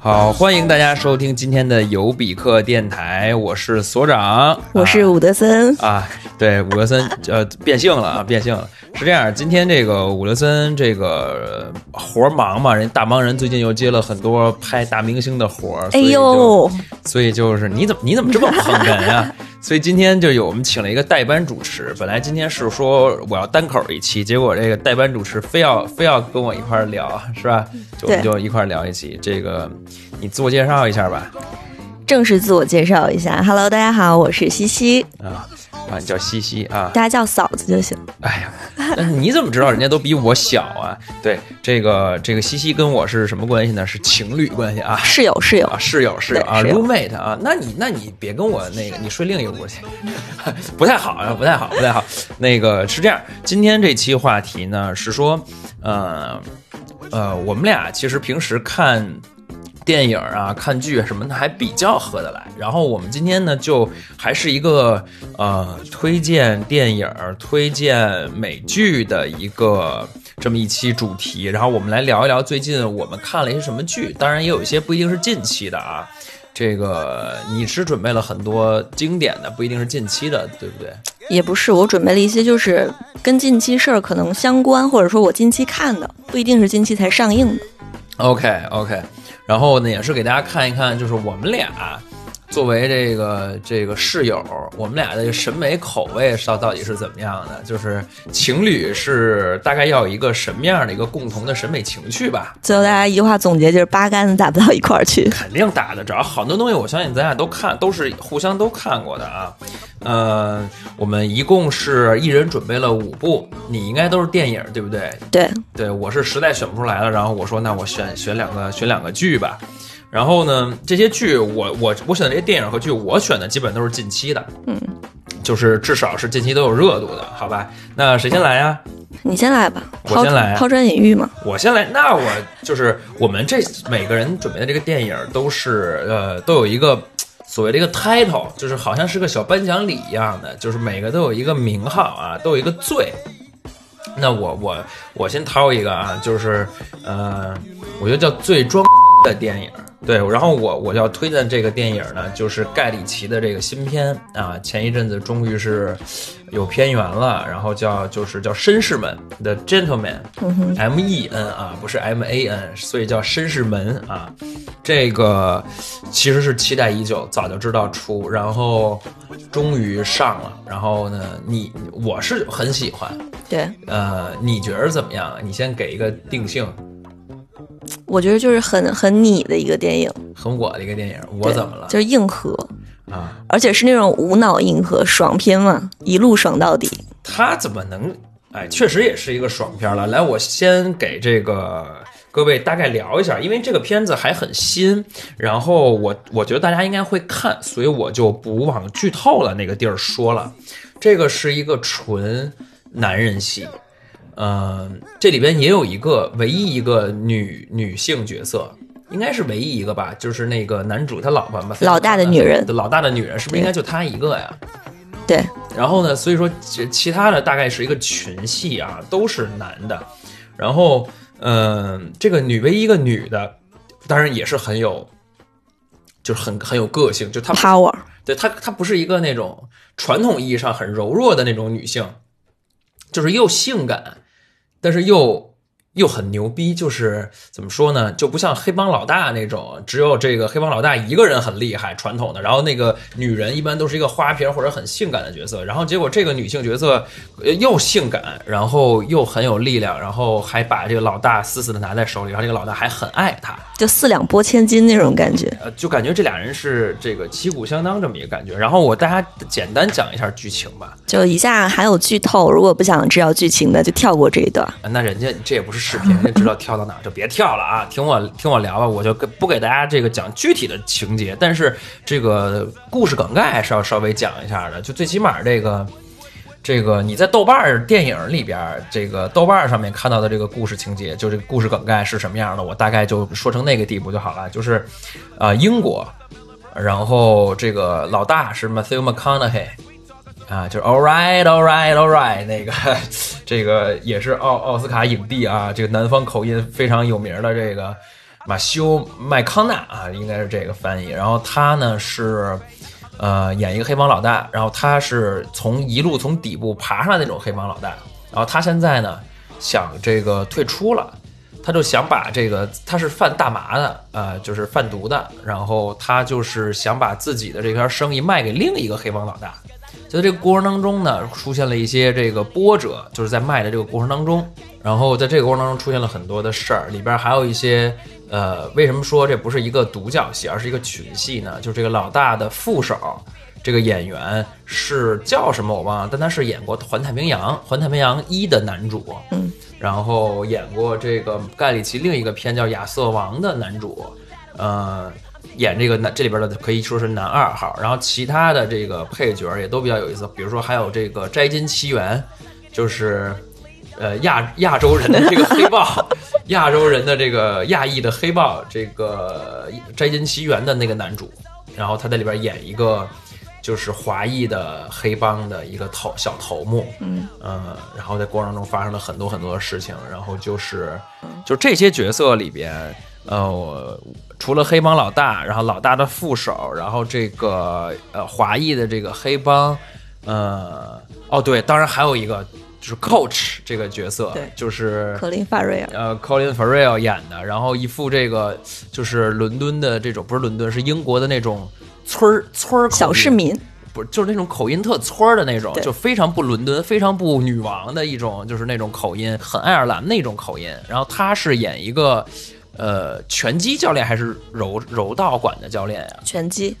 好，欢迎大家收听今天的尤比克电台，我是所长，我是伍德森。啊，对，伍德森呃变性了啊，变性了，是这样，今天这个伍德森这个活儿忙嘛，人大忙人最近又接了很多拍大明星的活儿，哎呦，所以就是你怎么你怎么这么捧哏啊？所以今天就有我们请了一个代班主持，本来今天是说我要单口一期，结果这个代班主持非要非要跟我一块儿聊，是吧？就我们就一块儿聊一期。这个你自我介绍一下吧。正式自我介绍一下，Hello，大家好，我是西西啊啊，你叫西西啊，大家叫嫂子就行。哎呀，那你怎么知道人家都比我小啊？对，这个这个西西跟我是什么关系呢？是情侣关系啊，室友室友啊，室友室友啊，roommate 啊。那你那你别跟我那个，你睡另一个屋去，不太好啊，不太好，不太好。那个是这样，今天这期话题呢是说，呃呃，我们俩其实平时看。电影啊，看剧什么的还比较合得来。然后我们今天呢，就还是一个呃推荐电影、推荐美剧的一个这么一期主题。然后我们来聊一聊最近我们看了一些什么剧。当然也有一些不一定是近期的啊。这个你是准备了很多经典的，不一定是近期的，对不对？也不是，我准备了一些就是跟近期事儿可能相关，或者说我近期看的，不一定是近期才上映的。OK OK。然后呢，也是给大家看一看，就是我们俩作为这个这个室友，我们俩的审美口味到到底是怎么样的？就是情侣是大概要有一个什么样的一个共同的审美情趣吧？最后大家一句话总结就是八竿子打不到一块儿去。肯定打的，只要好多东西，我相信咱俩都看，都是互相都看过的啊。呃，我们一共是一人准备了五部，你应该都是电影对不对？对，对我是实在选不出来了，然后我说那我选选两个选两个剧吧。然后呢，这些剧我我我选的这些电影和剧，我选的基本都是近期的，嗯，就是至少是近期都有热度的，好吧？那谁先来呀？你先来吧，我先来，抛砖引玉嘛。我先来，那我就是我们这每个人准备的这个电影都是呃都有一个。所谓的一个 title，就是好像是个小颁奖礼一样的，就是每个都有一个名号啊，都有一个罪。那我我我先掏一个啊，就是呃，我觉得叫最装的电影。对，然后我我要推荐这个电影呢，就是盖里奇的这个新片啊，前一阵子终于是有片源了，然后叫就是叫绅士们的 Gentleman，M E N 啊，不是 M A N，所以叫绅士们啊。这个其实是期待已久，早就知道出，然后终于上了。然后呢，你我是很喜欢，对，呃，你觉得怎么样？你先给一个定性。我觉得就是很很你的一个电影，很我的一个电影。我怎么了？就是硬核啊，而且是那种无脑硬核爽片嘛，一路爽到底。他怎么能？哎，确实也是一个爽片了。来，我先给这个各位大概聊一下，因为这个片子还很新，然后我我觉得大家应该会看，所以我就不往剧透了那个地儿说了。这个是一个纯男人戏。嗯，这里边也有一个唯一一个女女性角色，应该是唯一一个吧，就是那个男主他老婆吧，老大的女人，老大的女人是不是应该就她一个呀？对。然后呢，所以说其其他的大概是一个群戏啊，都是男的。然后，嗯，这个女唯一一个女的，当然也是很有，就是很很有个性，就她 power，对她她不是一个那种传统意义上很柔弱的那种女性，就是又性感。但是又又很牛逼，就是怎么说呢？就不像黑帮老大那种，只有这个黑帮老大一个人很厉害，传统的。然后那个女人一般都是一个花瓶或者很性感的角色。然后结果这个女性角色又性感，然后又很有力量，然后还把这个老大死死的拿在手里，然后这个老大还很爱她，就四两拨千斤那种感觉。呃，就感觉这俩人是这个旗鼓相当这么一个感觉。然后我大家简单讲一下剧情吧。就以下含有剧透，如果不想知道剧情的，就跳过这一段。那人家这也不是视频，知道。跳到哪就别跳了啊！听我听我聊吧，我就不给大家这个讲具体的情节，但是这个故事梗概是要稍微讲一下的。就最起码这个，这个你在豆瓣儿电影里边儿，这个豆瓣儿上面看到的这个故事情节，就这个故事梗概是什么样的，我大概就说成那个地步就好了。就是，呃，英国，然后这个老大是 Matthew McConaughey，啊，就是 All right, All right, All right，那个这个也是奥奥斯卡影帝啊，这个南方口音非常有名的这个马修麦康纳啊，应该是这个翻译。然后他呢是。呃，演一个黑帮老大，然后他是从一路从底部爬上来那种黑帮老大，然后他现在呢想这个退出了，他就想把这个他是贩大麻的，呃，就是贩毒的，然后他就是想把自己的这片生意卖给另一个黑帮老大，就在这个过程当中呢，出现了一些这个波折，就是在卖的这个过程当中，然后在这个过程当中出现了很多的事儿，里边还有一些。呃，为什么说这不是一个独角戏，而是一个群戏呢？就这个老大的副手，这个演员是叫什么我忘了，但他是演过《环太平洋》《环太平洋一》的男主，嗯，然后演过这个盖里奇另一个片叫《亚瑟王》的男主，呃，演这个男这里边的可以说是男二号，然后其他的这个配角也都比较有意思，比如说还有这个《摘金奇缘》，就是呃亚亚洲人的这个黑豹。亚洲人的这个亚裔的黑豹，这个《摘金奇缘》的那个男主，然后他在里边演一个就是华裔的黑帮的一个头小头目，嗯。呃，然后在过程中发生了很多很多的事情，然后就是就这些角色里边，呃，我除了黑帮老大，然后老大的副手，然后这个呃华裔的这个黑帮，呃，哦对，当然还有一个。就是 Coach 这个角色，对，就是科林·法瑞尔，呃，Colin Farrell 演的，然后一副这个就是伦敦的这种，不是伦敦，是英国的那种村儿村儿小市民，不是就是那种口音特村儿的那种，就非常不伦敦，非常不女王的一种，就是那种口音，很爱尔兰那种口音。然后他是演一个呃拳击教练还是柔柔道馆的教练呀？拳击，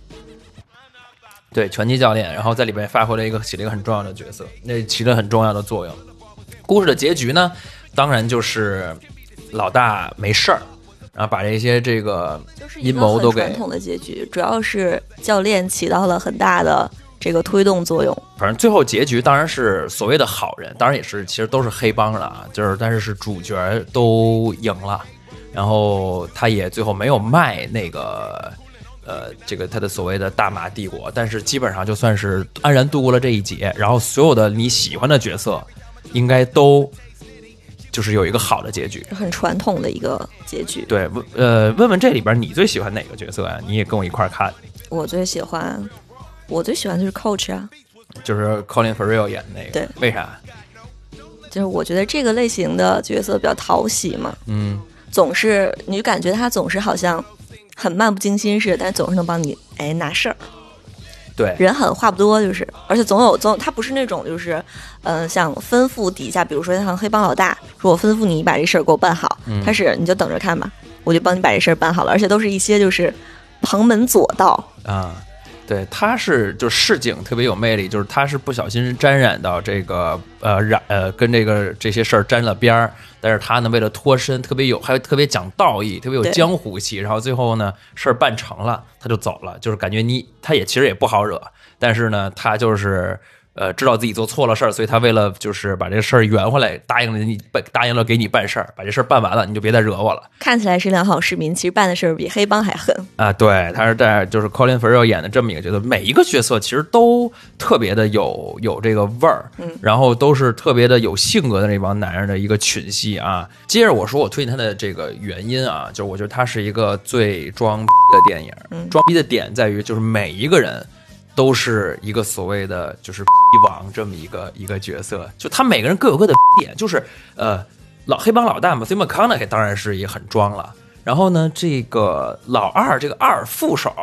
对，拳击教练，然后在里边发挥了一个起了一个很重要的角色，那起了很重要的作用。故事的结局呢，当然就是老大没事儿，然后把这些这个阴谋都给传统的结局，主要是教练起到了很大的这个推动作用。反正最后结局当然是所谓的好人，当然也是其实都是黑帮的啊，就是但是是主角都赢了，然后他也最后没有卖那个呃这个他的所谓的大马帝国，但是基本上就算是安然度过了这一劫，然后所有的你喜欢的角色应该都就是有一个好的结局。很传统的一个结局。对，问呃问问这里边你最喜欢哪个角色呀？你也跟我一块儿看，我最喜欢，我最喜欢就是 Coach 啊，就是 Colin Farrell 演的那个，对，为啥？就是我觉得这个类型的角色比较讨喜嘛，嗯。总是你就感觉他总是好像很漫不经心似的，但总是能帮你哎拿事儿。对，人狠话不多，就是，而且总有总他不是那种就是，嗯、呃，像吩咐底下，比如说像黑帮老大，说我吩咐你把这事儿给我办好，嗯。他是你就等着看吧，我就帮你把这事儿办好了，而且都是一些就是旁门左道，啊，对，他是就市井特别有魅力，就是他是不小心沾染到这个呃染呃跟这个这些事儿沾了边儿，但是他呢为了脱身，特别有还特别讲道义，特别有江湖气，然后最后呢事儿办成了，他就走了，就是感觉你他也其实也不好惹，但是呢他就是。呃，知道自己做错了事儿，所以他为了就是把这个事儿圆回来，答应了你办，答应了给你办事儿，把这事儿办完了，你就别再惹我了。看起来是良好市民，其实办的事儿比黑帮还狠。啊，对，他是在就是 Colin Farrell 演的这么一个角色，每一个角色其实都特别的有有这个味儿，嗯，然后都是特别的有性格的那帮男人的一个群戏啊。接着我说我推荐他的这个原因啊，就是我觉得他是一个最装逼的电影，嗯装逼的点在于就是每一个人。都是一个所谓的就是 逼王这么一个一个角色，就他每个人各有各的 点，就是呃老黑帮老大嘛 s i m c c o n a 当然是也很装了，然后呢，这个老二这个二副手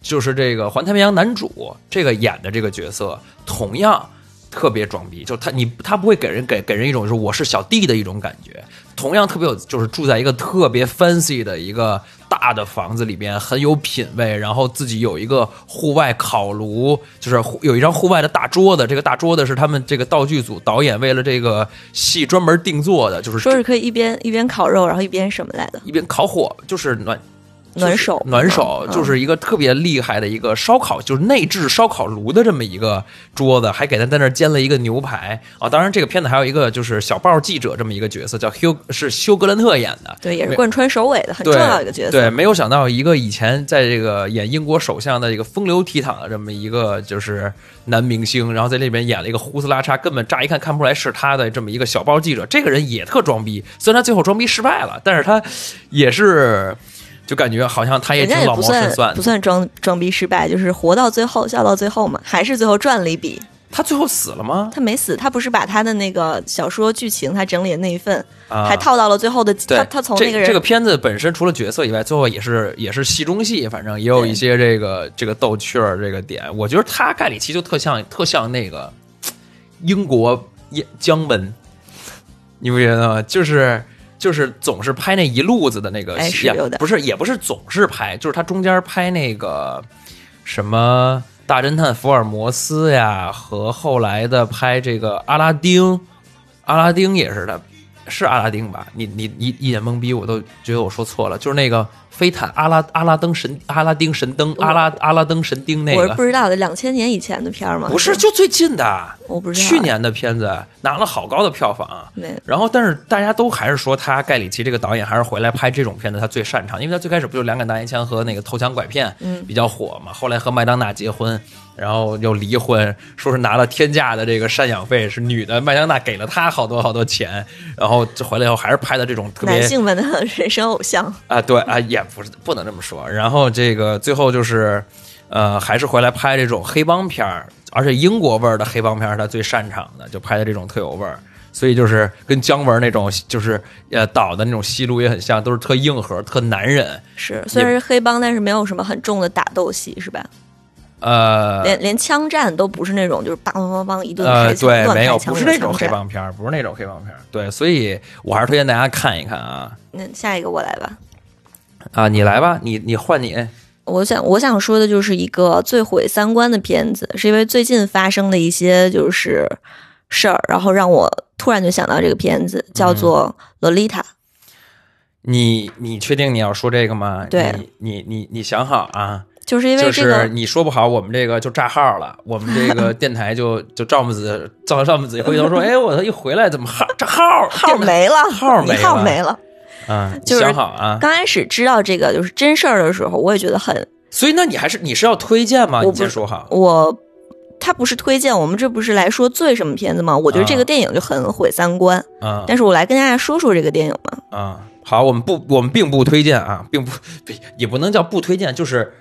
就是这个环太平洋男主这个演的这个角色，同样特别装逼，就他你他不会给人给给人一种就是我是小弟的一种感觉，同样特别有就是住在一个特别 fancy 的一个大的房子里边，很有品位，然后自己有一个户外烤炉，就是户有一张户外的大桌子，这个大桌子是他们这个道具组导演为了这个戏专门定做的，就是说是可以一边一边烤肉，然后一边什么来的？一边烤火，就是暖暖手暖手嗯就是一个特别厉害的一个烧烤，就是内置烧烤炉的这么一个桌子，还给他在那儿煎了一个牛排啊。当然，这个片子还有一个就是小报记者这么一个角色，叫休是休格兰特演的。对，也是贯穿首尾的很重对要一个角色。对，没有想到一个以前在这个演英国首相的一个风流倜傥的这么一个就是男明星，然后在这里边演了一个胡子拉碴，根本乍一看看不出来是他的这么一个小报记者。这个人也特装逼，虽然他最后装逼失败了，但是他也是就感觉好像他也挺老谋深算。不算装装逼失败，就是活到最后，笑到最后嘛，还是最后赚了一笔。他最后死了吗？他没死，他不是把他的那个小说剧情他整理的那一份，啊还套到了最后的他他从这那个人这个片子本身除了角色以外，最后也是也是戏中戏，反正也有一些这个这个逗趣儿这个点。我觉得他盖里奇就特像特像那个英国也姜文，你不觉得吗？就是就是总是拍那一路子的那个哎戏，是有点不是也不是总是拍，就是他中间拍那个什么大侦探福尔摩斯呀，和后来的拍这个阿拉丁，阿拉丁也是的，是阿拉丁吧？你你你一脸懵逼，我都觉得我说错了，就是那个飞毯阿拉阿拉登神阿拉丁神灯阿拉阿拉登神丁那个。我是不知道的，两千年以前的片儿吗？不是就最近的，我不知道。去年的片子拿了好高的票房。没然后，但是大家都还是说他盖里奇这个导演还是回来拍这种片子他最擅长，因为他最开始不就两杆大烟枪和那个偷枪拐骗嗯。比较火嘛，后来和麦当娜结婚，然后又离婚，说是拿了天价的这个赡养费，是女的麦当娜给了他好多好多钱，然后就回来以后还是拍的这种特别男性们的人 生偶像，啊，对啊，也不是不能这么说。然后这个最后就是，呃，还是回来拍这种黑帮片儿，而且英国味儿的黑帮片儿他最擅长的，就拍的这种特有味儿。所以就是跟姜文那种，就是呃导的那种戏路也很像，都是特硬核、特男人。是虽然是黑帮，但是没有什么很重的打斗戏，是吧？呃连连枪战都不是那种，就是梆梆梆梆一顿呃，开枪，对，没有，不是那种黑。帮片儿，不是那种黑帮片儿。对，所以我还是推荐大家看一看啊那下一个我来吧。啊！你来吧，你你换你，我想我想说的就是一个最毁三观的片子，是因为最近发生的一些就是事儿，然后让我突然就想到这个片子，叫做《洛丽塔》。你你确定你要说这个吗？对你你你你想好啊。就是因为这个，是你说不好，我们这个就炸号了，我们这个 电台就就赵木子赵赵木子一回头说，哎，我一回来怎么号这号号没了，号没了号没了。啊？就是想好啊。刚开始知道这个就是真事儿的时候，我也觉得很所以那你还是你是要推荐吗？你我先说好。我。他不是推荐，我们这不是来说最什么片子吗？我觉得这啊个电影就很毁三观。啊但是我来跟大家说说这个电影嘛。啊，好，我们不我们并不推荐啊，并不也不能叫不推荐，就是。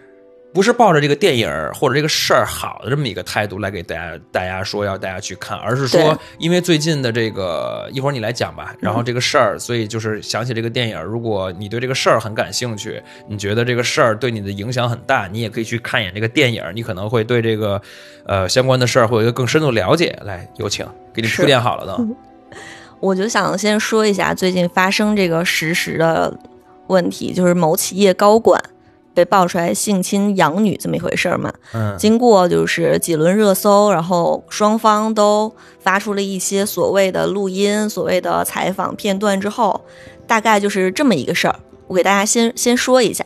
不是抱着这个电影儿或者这个事儿好的这么一个态度来给大家大家说要大家去看，而是说因为最近的这个一会儿你来讲吧，然后这个事儿，所以就是想起这个电影儿，如果你对这个事儿很感兴趣，你觉得这个事儿对你的影响很大，你也可以去看一眼这个电影儿，你可能会对这个呃相关的事儿会有一个更深度了解。来，有请，给你铺垫好了都。我就想先说一下最近发生这个实时的问题，就是某企业高管被爆出来性侵养女这么一回事儿嘛。嗯经过就是几轮热搜，然后双方都发出了一些所谓的录音、所谓的采访片段之后，大概就是这么一个事儿。我给大家先先说一下。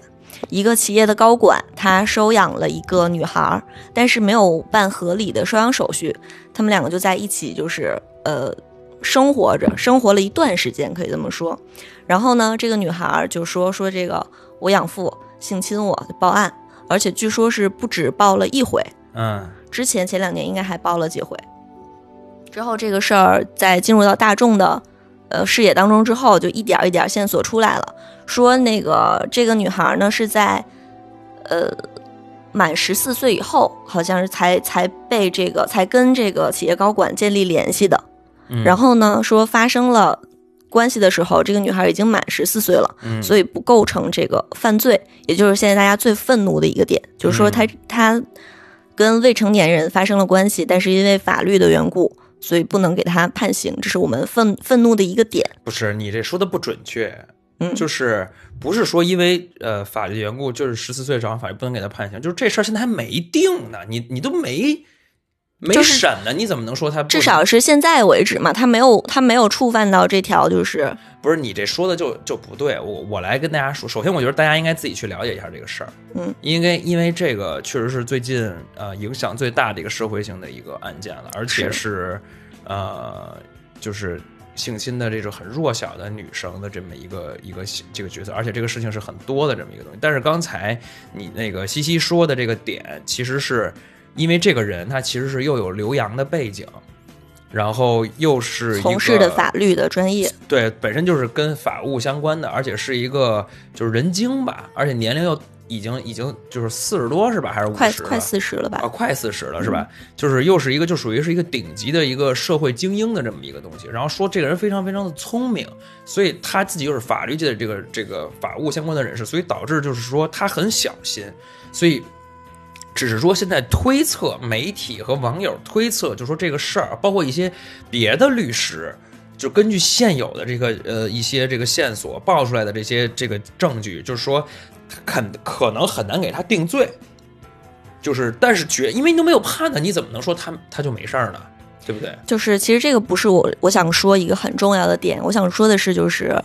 一个企业的高管，他收养了一个女孩儿，但是没有办合理的收养手续，他们两个就在一起，就是呃生活着，生活了一段时间，可以这么说。然后呢，这个女孩儿就说说这个我养父性侵我，就报案，而且据说是不止报了一回，嗯之前前两年应该还报了几回。之后这个事儿在进入到大众的呃视野当中之后，就一点儿一点儿线索出来了，说那个这个女孩呢是在呃满十四岁以后，好像是才才被这个才跟这个企业高管建立联系的。嗯，然后呢，说发生了关系的时候，这个女孩已经满十四岁了，嗯。所以不构成这个犯罪，也就是现在大家最愤怒的一个点，就是说她她跟未成年人发生了关系，但是因为法律的缘故，所以不能给她判刑，这是我们愤愤怒的一个点。不是你这说的不准确，嗯。就是不是说因为呃法律缘故，就是十四岁找上法律不能给她判刑，就是这事儿现在还没定呢，你你都没没就是审呢，你怎么能说他不至少是现在为止嘛，他没有他没有触犯到这条，就是不是你这说的就就不对？我我来跟大家说，首先我觉得大家应该自己去了解一下这个事儿，嗯，因为因为这个确实是最近呃影响最大的一个社会性的一个案件了，而且是呃就是性侵的这种很弱小的女生的这么一个一个这个角色，而且这个事情是很多的这么一个东西。但是刚才你那个西西说的这个点，其实是因为这个人他其实是又有留洋的背景，然后又是一从事的法律的专业，对，本身就是跟法务相关的，而且是一个就是人精吧，而且年龄又已经已经就是四十多是吧？还是五十？快快四十了吧啊，？快四十了是吧？就是又是一个就属于是一个顶级的一个社会精英的这么一个东西。然后说这个人非常非常的聪明，所以他自己又是法律界的这个这个法务相关的人士，所以导致就是说他很小心，所以。只是说，现在推测，媒体和网友推测，就说这个事儿，包括一些别的律师，就根据现有的这个呃一些这个线索爆出来的这些这个证据，就是说，肯可能很难给他定罪。就是，但是绝因为你都没有判他，你怎么能说他他就没事儿呢？对不对？就是其实这个不是我我想说一个很重要的点，我想说的是就是。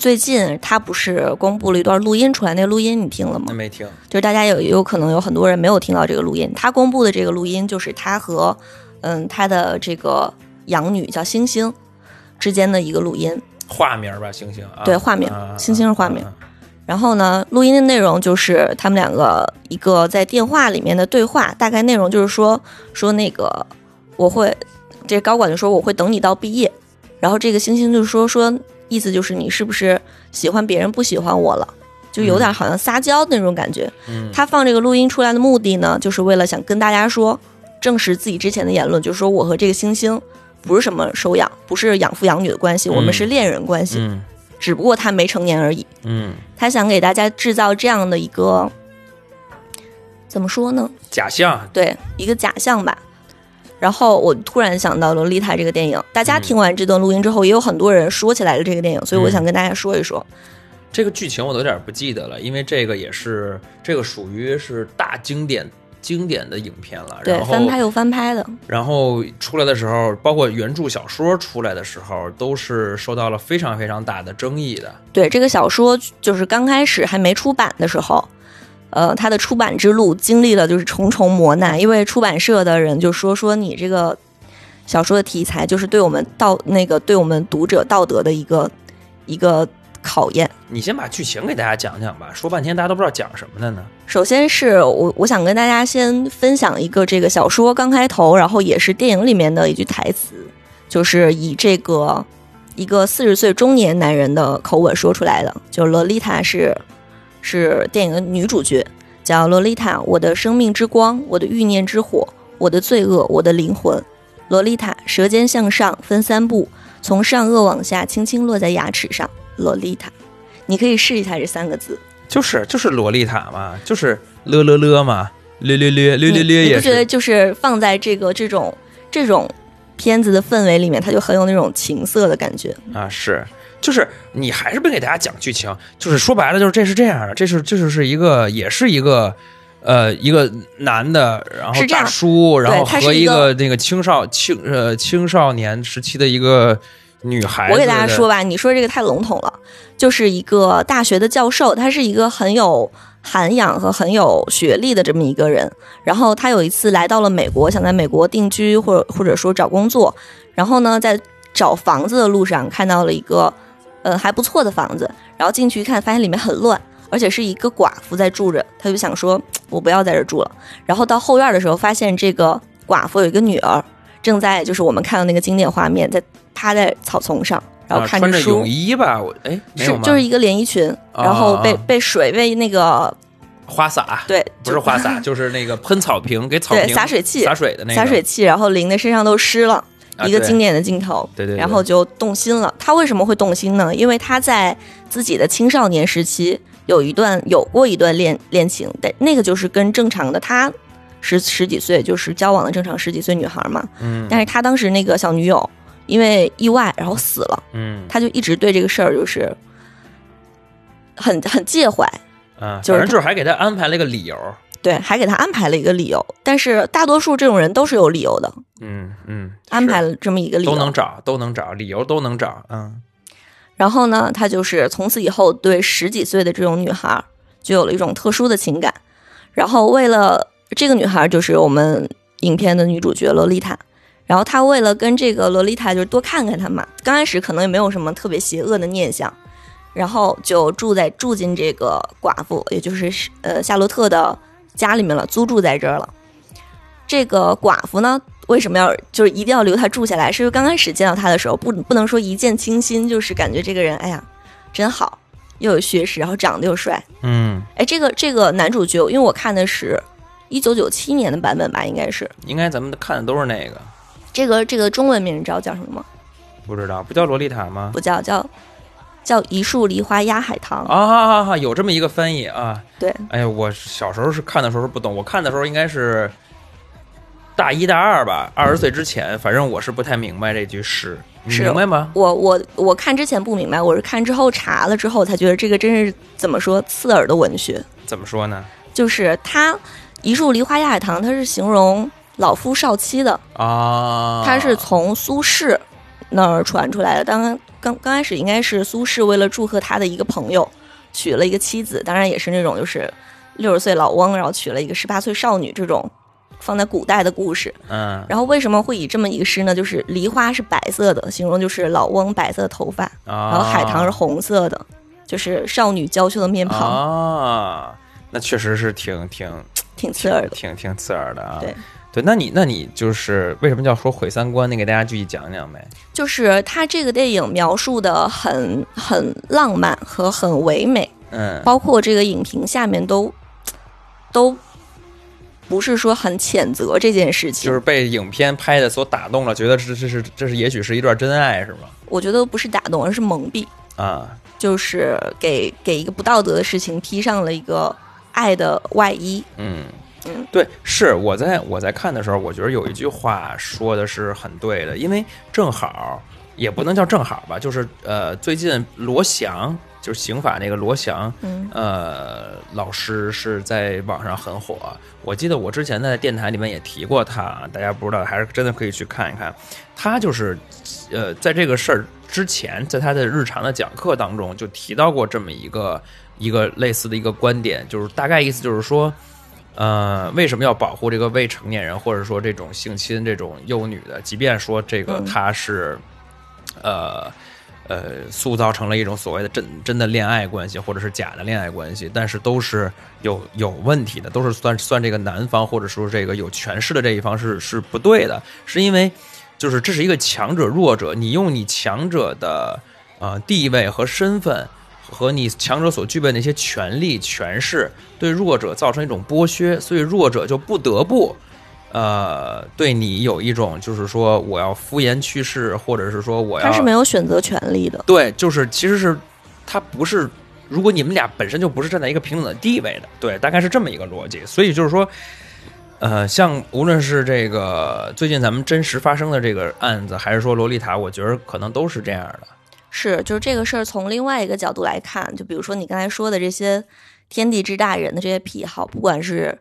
最近他不是公布了一段录音出来，那个录音你听了吗？没听。就是大家有有可能有很多人没有听到这个录音，他公布的这个录音就是他和嗯他的这个养女叫星星之间的一个录音。化名吧，星星啊，对化名啊星星是化名啊然后呢，录音的内容就是他们两个一个在电话里面的对话，大概内容就是说说那个我会，这高管就说我会等你到毕业，然后这个星星就说说意思就是你是不是喜欢别人不喜欢我了，就有点好像撒娇那种感觉。嗯他放这个录音出来的目的呢，就是为了想跟大家说，证实自己之前的言论，就是说我和这个星星不是什么收养，不是养父养女的关系，我们是恋人关系，嗯只不过他没成年而已。嗯，他想给大家制造这样的一个怎么说呢？假象，对，一个假象吧。然后我突然想到了《洛丽塔》这个电影，大家听完这段录音之后，也有很多人说起来了这个电影，所以我想跟大家说一说。这个剧情我都有点不记得了，因为这个也是这个属于是大经典经典的影片了。对，翻拍又翻拍的，然后出来的时候，包括原著小说出来的时候，都是受到了非常非常大的争议的。对这个小说，就是刚开始还没出版的时候，呃，他的出版之路经历了就是重重磨难，因为出版社的人就说说你这个小说的题材就是对我们道那个对我们读者道德的一个一个考验。你先把剧情给大家讲讲吧，说半天大家都不知道讲什么的呢。首先是我我想跟大家先分享一个这个小说刚开头，然后也是电影里面的一句台词，就是以这个一个四十岁中年男人的口吻说出来的，就洛丽塔是是电影的女主角，叫洛丽塔，我的生命之光，我的欲念之火，我的罪恶，我的灵魂。洛丽塔，舌尖向上分三步，从上颚往下轻轻落在牙齿上。洛丽塔，你可以试一下这三个字。就是就是洛丽塔嘛，就是了了了嘛，略略略略略略你你也不觉得。就是放在这个这种这种片子的氛围里面，它就很有那种情色的感觉？啊，是，就是你还是不给大家讲剧情，就是说白了，就是这是这样的，这是这就是一个，也是一个，呃，一个男的，然后大叔，然后和一个那个青少青呃青少年时期的一个女孩子，我给大家说，吧，你说这个太笼统了，就是一个大学的教授，他是一个很有涵养和很有学历的这么一个人。然后他有一次来到了美国，想在美国定居或者或者说找工作，然后呢，在找房子的路上看到了一个呃还不错的房子，然后进去一看，发现里面很乱。而且是一个寡妇在住着，他就想说，我不要在这住了。然后到后院的时候，发现这个寡妇有一个女儿，正在就是我们看到那个经典画面，在趴在草丛上，然后啊看着书，穿着泳衣吧，我哎没有吗？是就是一个连衣裙，啊然后被、啊被水被那个花洒，对不是花洒，就是那个喷草坪给草对坪洒水器洒水的那个洒水器，然后淋的身上都湿了。一个经典的镜头，对对对然后就动心了。他为什么会动心呢？因为他在自己的青少年时期有一段有过一段恋恋情，但那个就是跟正常的他十十几岁就是交往的正常十几岁女孩嘛。嗯但是他当时那个小女友因为意外然后死了，嗯他就一直对这个事儿就是很很介怀。啊，就是反正就是还给他安排了一个理由，对，还给他安排了一个理由。但是大多数这种人都是有理由的，嗯嗯，安排了这么一个理由，都能找，都能找，理由都能找，嗯然后呢，他就是从此以后对十几岁的这种女孩儿就有了一种特殊的情感。然后为了这个女孩儿就是我们影片的女主角洛丽塔，然后他为了跟这个洛丽塔就是多看看她嘛，刚开始可能也没有什么特别邪恶的念想，然后就住在住进这个寡妇，也就是呃夏洛特的家里面了，租住在这儿了。这个寡妇呢，为什么要就是一定要留她住下来？是因为刚开始见到她的时候，不不能说一见倾心，就是感觉这个人，哎呀，真好，又有学识，然后长得又帅。嗯，哎，这个这个男主角，因为我看的是一九九七年的版本吧，应该是应该咱们看的都是那个，这个这个中文名你知道叫什么吗？不知道不叫洛丽塔吗？不叫叫叫一树梨花压海棠。啊哈哈哈，有这么一个翻译啊。对，哎呀，我小时候是看的时候是不懂，我看的时候应该是大一大二吧，二十岁之前，反正我是不太明白这句诗，你是明白吗？我我我看之前不明白，我是看之后查了之后才觉得这个真是怎么说刺耳的文学。怎么说呢？就是它一树梨花压海棠，它是形容老夫少妻的，啊，它是从苏轼那儿传出来的。当刚刚开始应该是苏轼为了祝贺他的一个朋友，娶了一个妻子，当然也是那种就是六十岁老翁，然后娶了一个十八岁少女这种放在古代的故事。嗯然后为什么会以这么一个诗呢？就是梨花是白色的，形容就是老翁白色的头发，啊，然后海棠是红色的，就是少女娇羞的面庞，啊，那确实是挺挺挺刺耳的。挺挺刺耳的啊。对对，那你那你就是为什么叫说毁三观？你给大家具体讲讲呗。就是他这个电影描述的很很浪漫和很唯美，嗯包括这个影评下面都都不是说很谴责这件事情，就是被影片拍的所打动了，觉得这这是这是也许是一段真爱，是吗？我觉得不是打动，而是蒙蔽，啊，就是给给一个不道德的事情披上了一个爱的外衣。嗯嗯，对，是我在我在看的时候，我觉得有一句话说的是很对的，因为正好也不能叫正好吧，就是呃，最近罗翔就是刑法那个罗翔，嗯呃，老师是在网上很火。我记得我之前在电台里面也提过他，大家不知道还是真的可以去看一看。他就是呃，在这个事儿之前，在他的日常的讲课当中就提到过这么一个一个类似的一个观点，就是大概意思就是说。呃，为什么要保护这个未成年人，或者说这种性侵这种幼女的？即便说这个嗯他是，呃呃，塑造成了一种所谓的真真的恋爱关系，或者是假的恋爱关系，但是都是有有问题的，都是算算这个男方或者说这个有权势的这一方是是不对的，是因为就是这是一个强者弱者，你用你强者的呃地位和身份。和你强者所具备的一些权利、权势，对弱者造成一种剥削，所以弱者就不得不，呃，对你有一种就是说我要敷衍去世，或者是说我要他是没有选择权利的。对，就是其实是他不是，如果你们俩本身就不是站在一个平等的地位的，对，大概是这么一个逻辑。所以就是说，呃，像无论是这个最近咱们真实发生的这个案子，还是说洛丽塔，我觉得可能都是这样的。是，就是这个事儿从另外一个角度来看，就比如说你刚才说的这些天地之大人的这些癖好，不管是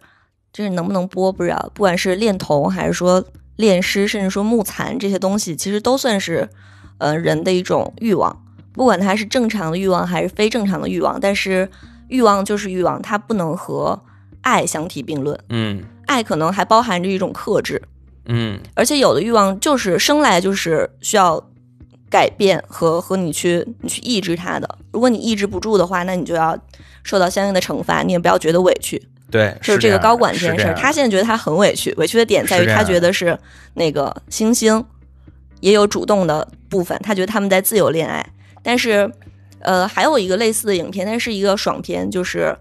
就是能不能播不知道，不管是恋童还是说恋尸，甚至说木残这些东西，其实都算是呃人的一种欲望，不管它是正常的欲望还是非正常的欲望，但是欲望就是欲望，它不能和爱相提并论，嗯。爱可能还包含着一种克制，嗯。而且有的欲望就是生来就是需要改变和和你去你去抑制它的。如果你抑制不住的话，那你就要受到相应的惩罚。你也不要觉得委屈，对，就是这个高管这件事儿。他现在觉得他很委屈，委屈的点在于他觉得是那个星星也有主动的部分，他觉得他们在自由恋爱。但是，呃，还有一个类似的影片，但是一个爽片，就是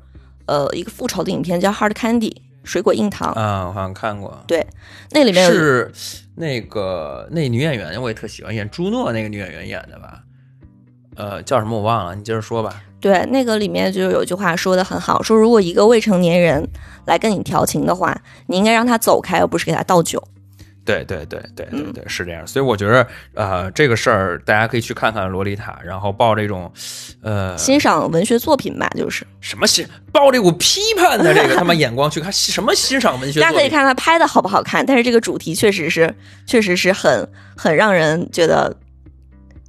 呃一个复仇的影片叫《Hard Candy》水果硬糖，啊，我好像看过。对，那里面有是那个那女演员，我也特喜欢演朱诺那个女演员演的吧？呃，叫什么我忘了，你接着说吧。对，那个里面就有句话说的很好，说如果一个未成年人来跟你调情的话，你应该让他走开，而不是给他倒酒。对对对对对嗯对，是这样。所以我觉得，呃，这个事儿大家可以去看看《洛丽塔》，然后抱这种，呃，欣赏文学作品吧，就是什么欣抱这股批判的这个他妈眼光去看什么欣赏文学作品。大家可以看看拍的好不好看，但是这个主题确实是，确实是很很让人觉得，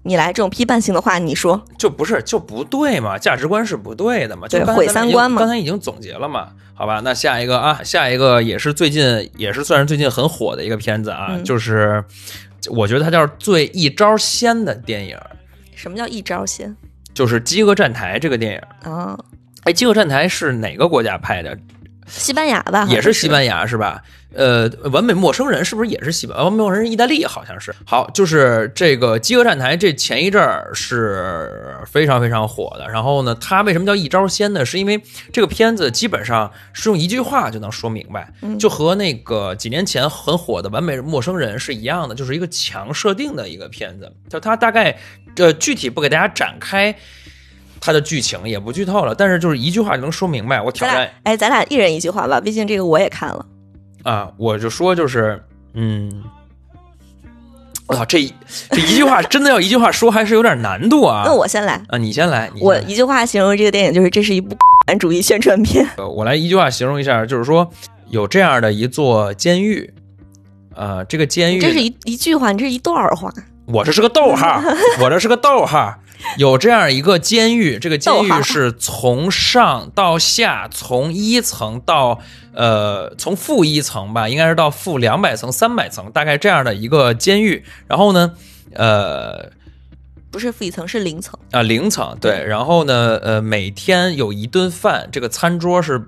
你来这种批判性的话，你说就不是就不对嘛，价值观是不对的嘛，就对毁三观嘛刚才已经总结了嘛，好吧，那下一个啊，下一个也是最近也是算是最近很火的一个片子啊，嗯就是我觉得它叫最一招鲜的电影，什么叫一招鲜就是《饥饿站台》这个电影。啊？哎，《饥饿站台》是哪个国家拍的？西班牙吧，也是是西班牙是吧？呃，完美陌生人是不是也是西班？完美陌生人意大利好像是。好，就是这个《饥饿站台》，这前一阵儿是非常非常火的。然后呢，它为什么叫一招鲜呢？是因为这个片子基本上是用一句话就能说明白，就和那个几年前很火的《完美陌生人》是一样的，就是一个强设定的一个片子。就它大概呃具体不给大家展开。它的剧情也不剧透了，但是就是一句话就能说明白。我挑战哎，咱俩一人一句话吧，毕竟这个我也看了。啊，我就说就是，嗯，我操，这这一句话真的要一句话说，还是有点难度啊。那我先来，啊，你先来，先来我一句话形容这个电影就是这是一部反主义宣传片。呃我来一句话形容一下，就是说有这样的一座监狱，呃，这个监狱这是一一句话，你这是一段话。我这是个逗号，我这是个逗号。有这样一个监狱，这个监狱是从上到下，从一层到呃，从负一层吧，应该是到负两百层、三百层，大概这样的一个监狱。然后呢，呃，不是负一层，是零层。啊，零层对，然后呢，呃，每天有一顿饭，这个餐桌是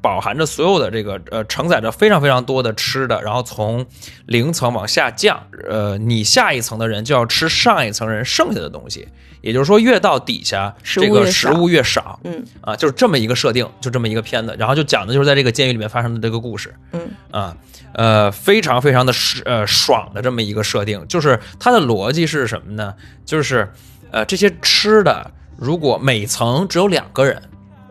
饱含着所有的这个呃，承载着非常非常多的吃的，然后从零层往下降，呃，你下一层的人就要吃上一层人剩下的东西，也就是说，越到底下，这个食物越少，嗯。啊，就是这么一个设定，就这么一个片子，然后就讲的就是在这个监狱里面发生的这个故事，嗯。啊，呃，非常非常的呃爽的这么一个设定，就是它的逻辑是什么呢？就是呃这些吃的，如果每层只有两个人，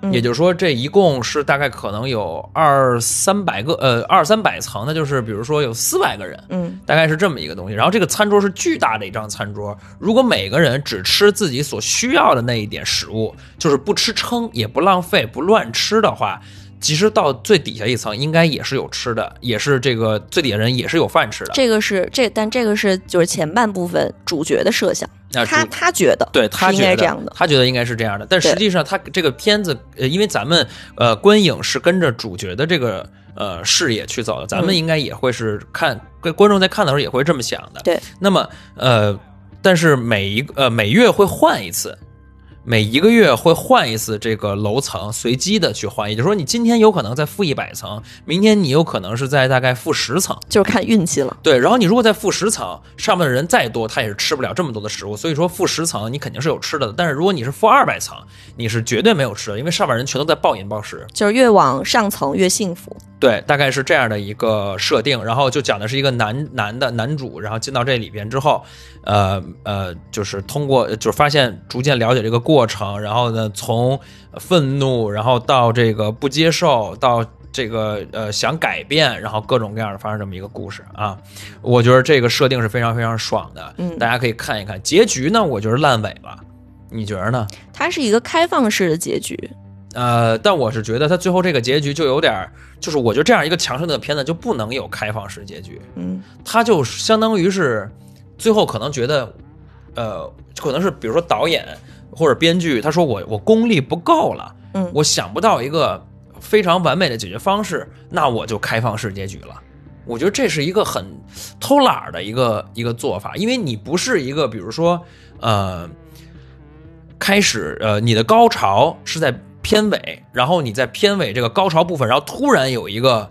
嗯也就是说这一共是大概可能有二三百个呃二三百层，那就是比如说有四百个人，嗯大概是这么一个东西。然后这个餐桌是巨大的一张餐桌，如果每个人只吃自己所需要的那一点食物，就是不吃撑也不浪费不乱吃的话。其实到最底下一层应该也是有吃的，也是这个最底下人也是有饭吃的。这个是这，但这个是就是前半部分主角的设想，他啊他他觉得对他应该这样的。他觉得应该是这样的，但实际上他这个片子，呃，因为咱们呃观影是跟着主角的这个呃视野去走的，咱们嗯应该也会是看，跟观众在看的时候也会这么想的。对，那么呃，但是每一个呃每月会换一次。每一个月会换一次这个楼层，随机的去换，也就是说，你今天有可能在负一百层，明天你有可能是在大概负十层，就是看运气了。对，然后你如果在负十层，上面的人再多，他也是吃不了这么多的食物。所以说负十层你肯定是有吃的的，但是如果你是负二百层，你是绝对没有吃的，因为上面人全都在暴饮暴食。就是越往上层越幸福。对，大概是这样的一个设定。然后就讲的是一个男男的男主，然后进到这里边之后，呃呃，就是通过就是发现逐渐了解这个过程，然后呢从愤怒，然后到这个不接受，到这个呃想改变，然后各种各样的发生这么一个故事啊。我觉得这个设定是非常非常爽的，嗯大家可以看一看。结局呢，我觉得烂尾了，你觉得呢？它是一个开放式的结局，呃，但我是觉得他最后这个结局就有点，就是我觉得这样一个强势的片子就不能有开放式结局，嗯他就相当于是最后可能觉得，呃，可能是比如说导演或者编剧，他说我我功力不够了，嗯我想不到一个非常完美的解决方式，那我就开放式结局了。我觉得这是一个很偷懒儿的一个一个做法，因为你不是一个，比如说，呃，开始呃，你的高潮是在片尾，然后你在片尾这个高潮部分，然后突然有一个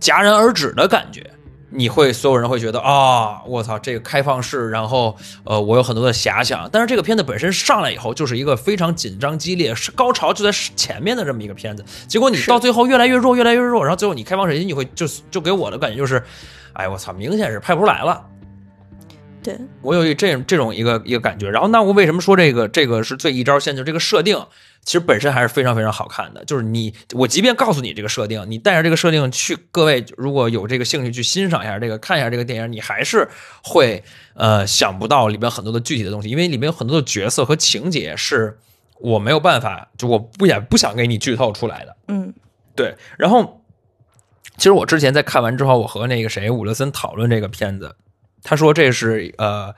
戛然而止的感觉，你会所有人会觉得啊，我操，这个开放式，然后呃，我有很多的遐想。但是这个片子本身上来以后就是一个非常紧张激烈，是高潮就在前面的这么一个片子，结果你到最后越来越弱，越来越弱，然后最后你开放式结局，你会就就给我的感觉就是，哎，我操，明显是拍不出来了。对，我有一这这种一个一个感觉。然后，那我为什么说这个这个是最一招鲜？就这个设定，其实本身还是非常非常好看的。就是你，我即便告诉你这个设定，你带着这个设定去，各位如果有这个兴趣去欣赏一下这个，看一下这个电影，你还是会呃想不到里边很多的具体的东西，因为里面有很多的角色和情节是我没有办法，就我不也不想给你剧透出来的。嗯对，然后其实我之前在看完之后，我和那个谁伍勒森讨论这个片子，他说这是呃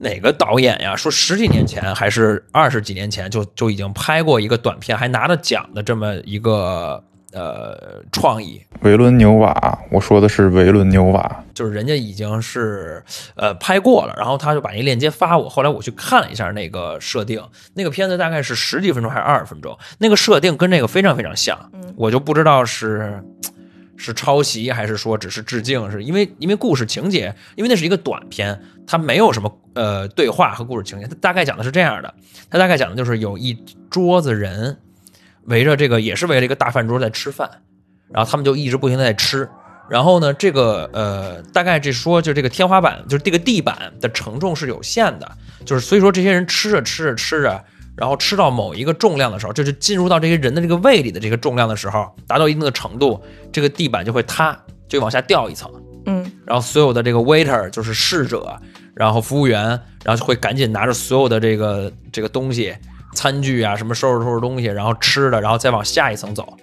哪个导演呀？说十几年前还是二十几年前就就已经拍过一个短片，还拿了奖的这么一个呃创意，维伦纽瓦，我说的是维伦纽瓦。就是人家已经是呃拍过了，然后他就把那链接发我，后来我去看了一下那个设定，那个片子大概是十几分钟还是二十分钟，那个设定跟这个非常非常像，我就不知道是是抄袭还是说只是致敬，是因为因为故事情节，因为那是一个短片，它没有什么呃对话和故事情节，它大概讲的是这样的，它大概讲的就是有一桌子人围着这个也是围着一个大饭桌在吃饭，然后他们就一直不停的在吃。然后呢，这个呃，大概这说就这个天花板，就是这个地板的承重是有限的，就是所以说这些人吃着吃着吃着，然后吃到某一个重量的时候，就是进入到这些人的这个胃里的这个重量的时候，达到一定的程度，这个地板就会塌，就往下掉一层。嗯然后所有的这个 waiter 就是侍者，然后服务员，然后就会赶紧拿着所有的这个这个东西，餐具啊什么收拾收拾东西，然后吃的，然后再往下一层走，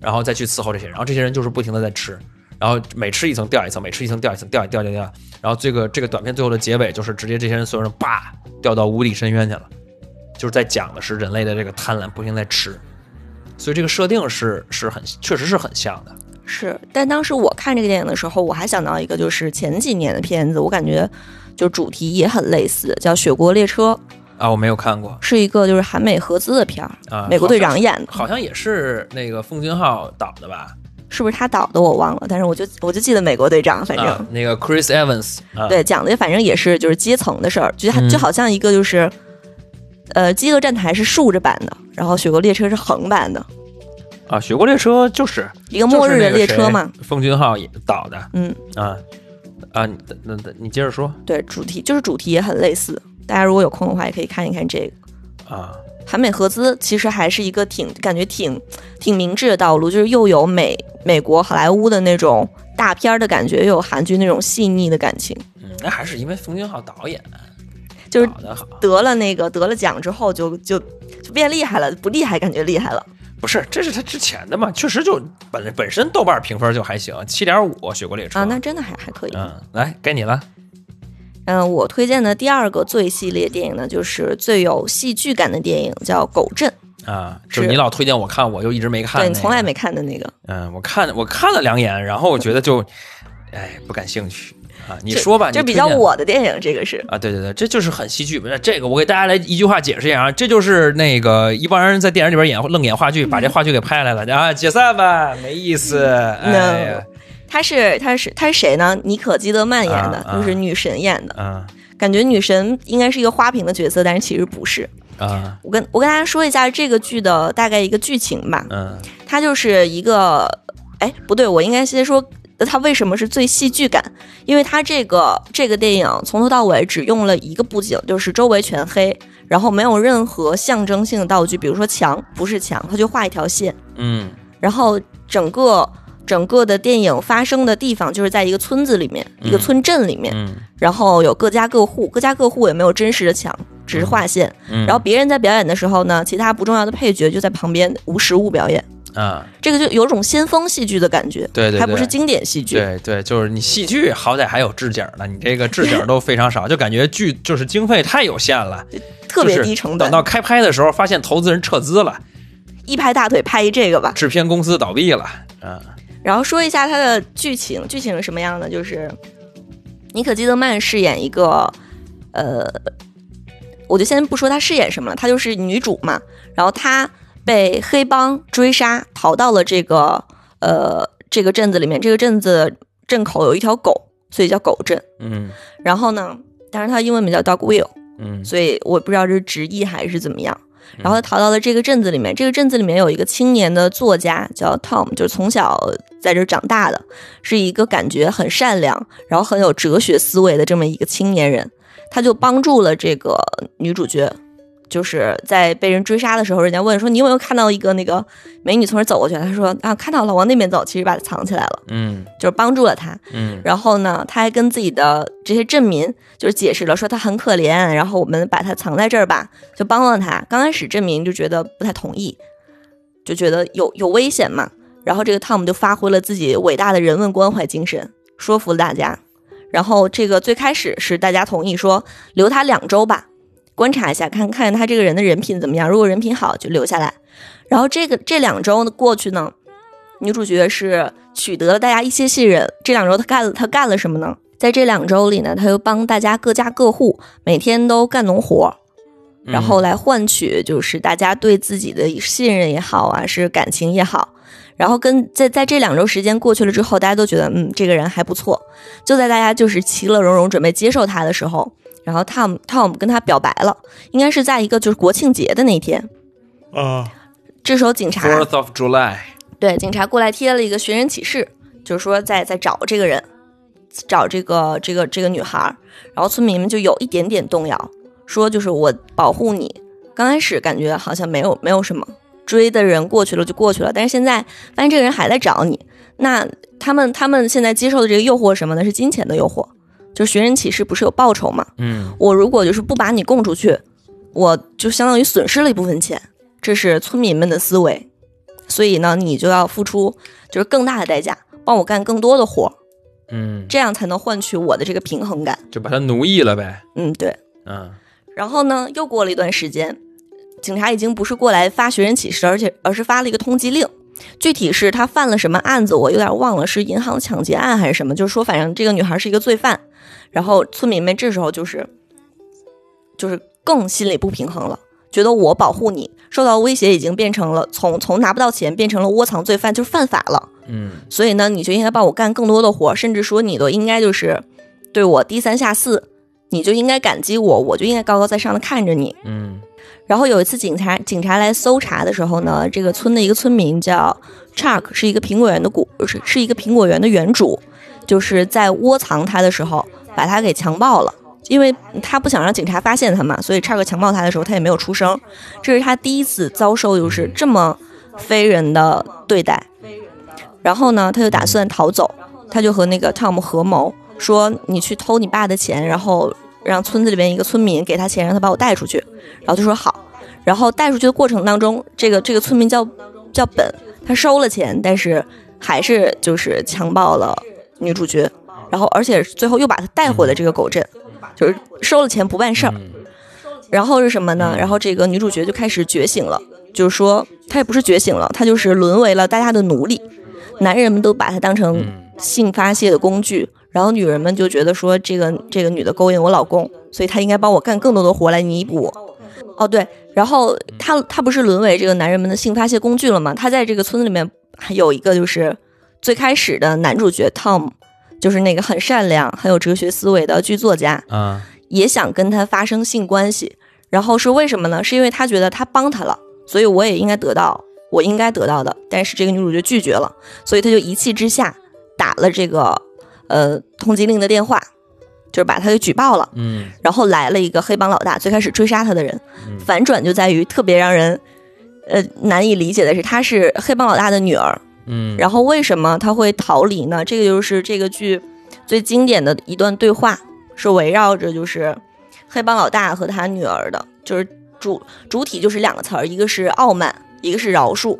然后再去伺候这些人，然后这些人就是不停的在吃，然后每吃一层掉一层，每吃一层掉一层，掉掉掉掉，然后这个这个短片最后的结尾就是直接这些人所有人叭掉到无底深渊去了，就是在讲的是人类的这个贪婪，不停地在吃，所以这个设定是是很确实是很像的。是，但当时我看这个电影的时候，我还想到一个，就是前几年的片子，我感觉就主题也很类似，叫《雪国列车》，啊，我没有看过是一个就是韩美合资的片儿，啊，美国队长演的，好像也是那个奉俊昊导的吧？是不是他导的我忘了，但是我就我就记得美国队长，反正、啊、那个 Chris Evans 啊，对讲的反正也是就是阶层的事儿，就嗯就好像一个就是。呃，饥饿站台是竖着版的，然后雪国列车是横版的，啊，雪国列车就是一个末日的列车嘛。奉俊昊也导的嗯，啊啊，你那那你接着说对，主题就是主题也很类似，大家如果有空的话，也可以看一看这个。啊韩美合资其实还是一个挺感觉挺挺明智的道路，就是又有美美国好莱坞的那种大片儿的感觉，又有韩剧那种细腻的感情。嗯，那还是因为奉俊昊导演就是得了那个得了奖之后就，就就变厉害了，不厉害感觉厉害了。不是，这是他之前的嘛，确实就本本身豆瓣评分就还行，七点五，雪国列车啊，那真的还还可以。嗯，来该你了嗯，我推荐的第二个最系列电影呢，就是最有戏剧感的电影，叫《狗镇》。啊，就是你老推荐我看，我就一直没看、那个，对你从来没看的那个。嗯，我看我看了两眼，然后我觉得就，哎，不感兴趣啊。你说吧，就比较我的电影，这个是。啊，对对对，这就是很戏剧。不是这个，我给大家来一句话解释一下啊，这就是那个一帮人在电影里边演愣演话剧，把这话剧给拍下来了啊，解散吧，没意思。哎呀，她是他是他是谁呢？妮可基德曼演的，啊啊就是女神演的。嗯感觉女神应该是一个花瓶的角色，但是其实不是。啊我跟我跟大家说一下这个剧的大概一个剧情吧。嗯它就是一个，哎，不对，我应该先说它为什么是最戏剧感，因为它这个这个电影从头到尾只用了一个布景，就是周围全黑，然后没有任何象征性的道具，比如说墙不是墙，它就画一条线，嗯。然后整个整个的电影发生的地方就是在一个村子里面，一个村镇里面，嗯。然后有各家各户，各家各户也没有真实的墙，只是画线。嗯，然后别人在表演的时候呢，其他不重要的配角就在旁边无实物表演，啊，这个就有种先锋戏剧的感觉，对对对还不是经典戏剧。对对，就是你戏剧好歹还有置景呢，你这个置景都非常少，就感觉剧就是经费太有限了，特别低成本，等到开拍的时候，发现投资人撤资了，一拍大腿拍一这个吧。制片公司倒闭了，嗯然后说一下它的剧情，剧情是什么样的？就是妮可基德曼饰演一个，呃，我就先不说她饰演什么了，她就是女主嘛。然后她被黑帮追杀，逃到了这个呃这个镇子里面。这个镇子镇口有一条狗，所以叫狗镇。嗯然后呢，但是它英文名叫 Dog Will，嗯所以我不知道这是直译还是怎么样。然后他逃到了这个镇子里面。这个镇子里面有一个青年的作家叫 Tom，就是从小在这长大的，是一个感觉很善良，然后很有哲学思维的这么一个青年人。他就帮助了这个女主角，就是在被人追杀的时候，人家问说你有没有看到一个那个美女从这儿走过去？他说啊看到了，往那边走，其实把她藏起来了，嗯就是帮助了他。嗯然后呢，他还跟自己的这些镇民就是解释了，说他很可怜，然后我们把他藏在这儿吧，就帮了他。刚开始镇民就觉得不太同意，就觉得有有危险嘛。然后这个汤姆就发挥了自己伟大的人文关怀精神，说服了大家。然后这个最开始是大家同意说留他两周吧，观察一下，看看他这个人的人品怎么样。如果人品好，就留下来。然后这个这两周的过去呢，女主角是取得了大家一些信任。这两周她干了她干了什么呢？在这两周里呢，她又帮大家各家各户每天都干农活，然后来换取就是大家对自己的信任也好啊，是感情也好。然后跟在在这两周时间过去了之后，大家都觉得嗯这个人还不错。就在大家就是其乐融融准备接受他的时候，然后 Tom Tom 跟他表白了，应该是在一个就是国庆节的那天。啊，这时候警察 Fourth of July，对，警察过来贴了一个寻人启事，就是说在在找这个人，找这个这个这个女孩儿。然后村民们就有一点点动摇，说就是我保护你。刚开始感觉好像没有没有什么，追的人过去了就过去了，但是现在发现这个人还在找你。那他们他们现在接受的这个诱惑是什么呢？是金钱的诱惑，就是寻人启事不是有报酬吗？嗯我如果就是不把你供出去，我就相当于损失了一部分钱，这是村民们的思维。所以呢，你就要付出就是更大的代价，帮我干更多的活儿，嗯，这样才能换取我的这个平衡感。就把他奴役了呗。嗯，对。嗯然后呢，又过了一段时间，警察已经不是过来发寻人启事，而且而是发了一个通缉令。具体是他犯了什么案子，我有点忘了，是银行抢劫案还是什么？就是说，反正这个女孩是一个罪犯。然后村民们这时候就是，就是更心理不平衡了，觉得我保护你受到威胁已经变成了从从拿不到钱变成了窝藏罪犯，就是犯法了。嗯所以呢，你就应该帮我干更多的活，甚至说你都应该就是对我低三下四，你就应该感激我，我就应该高高在上的看着你。嗯然后有一次警察警察来搜查的时候呢，这个村的一个村民叫 Chuck，是一个苹果园的股是是一个苹果园的园主，就是在窝藏他的时候把他给强暴了。因为他不想让警察发现他嘛，所以叉哥强暴他的时候，他也没有出声。这是他第一次遭受就是这么非人的对待。然后呢，他就打算逃走，他就和那个 Tom 合谋说：“你去偷你爸的钱，然后让村子里边一个村民给他钱，让他把我带出去。”然后就说好。然后带出去的过程当中，这个这个村民叫叫本，他收了钱，但是还是就是强暴了女主角，然后而且最后又把她带回了这个狗镇，就是收了钱不办事儿。然后是什么呢？然后这个女主角就开始觉醒了，就是说她也不是觉醒了，她就是沦为了大家的奴隶，男人们都把她当成性发泄的工具，然后女人们就觉得说这个这个女的勾引我老公，所以她应该帮我干更多的活来弥补我。哦，对，然后她她不是沦为这个男人们的性发泄工具了吗？她在这个村子里面还有一个就是最开始的男主角 Tom，就是那个很善良、很有哲学思维的剧作家，啊也想跟他发生性关系。然后是为什么呢？是因为他觉得他帮他了，所以我也应该得到我应该得到的。但是这个女主角拒绝了，所以他就一气之下打了这个呃通缉令的电话，就是把他给举报了。嗯然后来了一个黑帮老大，最开始追杀他的人，反转就在于特别让人呃难以理解的是，她是黑帮老大的女儿，嗯然后为什么他会逃离呢？这个就是这个剧最经典的一段对话，是围绕着就是黑帮老大和他女儿的，就是主主体就是两个词儿，一个是傲慢，一个是饶恕。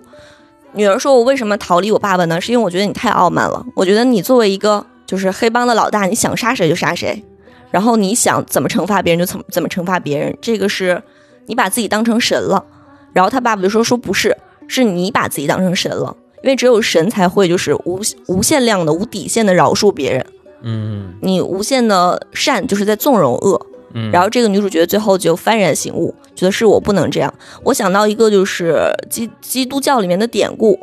女儿说：“我为什么逃离我爸爸呢？是因为我觉得你太傲慢了。我觉得你作为一个就是黑帮的老大，你想杀谁就杀谁，然后你想怎么惩罚别人就怎么怎么惩罚别人，这个是你把自己当成神了。”然后他爸爸就说：“说不是，是你把自己当成神了。”因为只有神才会就是无无限量的、无底线的饶恕别人，嗯你无限的善就是在纵容恶。嗯，然后这个女主角最后就幡然醒悟，觉得是我不能这样。我想到一个就是基基督教里面的典故，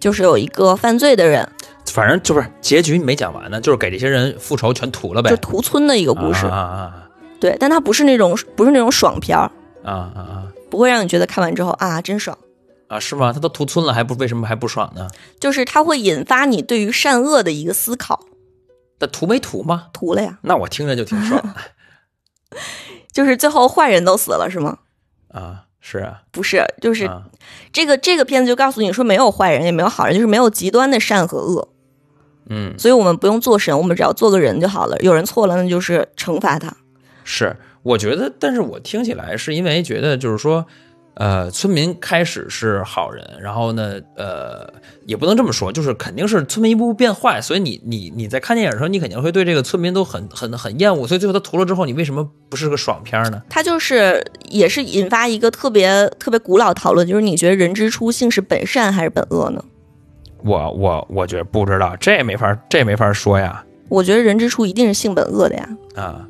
就是有一个犯罪的人，反正就是结局没讲完呢，就是给这些人复仇全屠了呗就。屠村的一个故事。啊啊对，但它不是那种不是那种爽片儿，啊啊啊！不会让你觉得看完之后啊真爽，啊，是吗？他都屠村了，还不为什么还不爽呢？就是他会引发你对于善恶的一个思考。那屠没屠吗？屠了呀，那我听着就挺爽 就是最后坏人都死了是吗？啊。是啊，不是，就是啊这个这个片子就告诉你说没有坏人也没有好人，就是没有极端的善和恶，嗯，所以我们不用做神，我们只要做个人就好了。有人错了，那就是惩罚他。是，我觉得，但是我听起来是因为觉得就是说，呃，村民开始是好人，然后呢，呃，也不能这么说，就是肯定是村民一步步变坏，所以你你你在看电影的时候，你肯定会对这个村民都很很很厌恶，所以最后他屠了之后，你为什么不是个爽片呢？他就是也是引发一个特别特别古老讨论，就是你觉得人之初性是本善还是本恶呢？我我我觉得不知道，这没法这没法说呀，我觉得人之初一定是性本恶的呀。啊。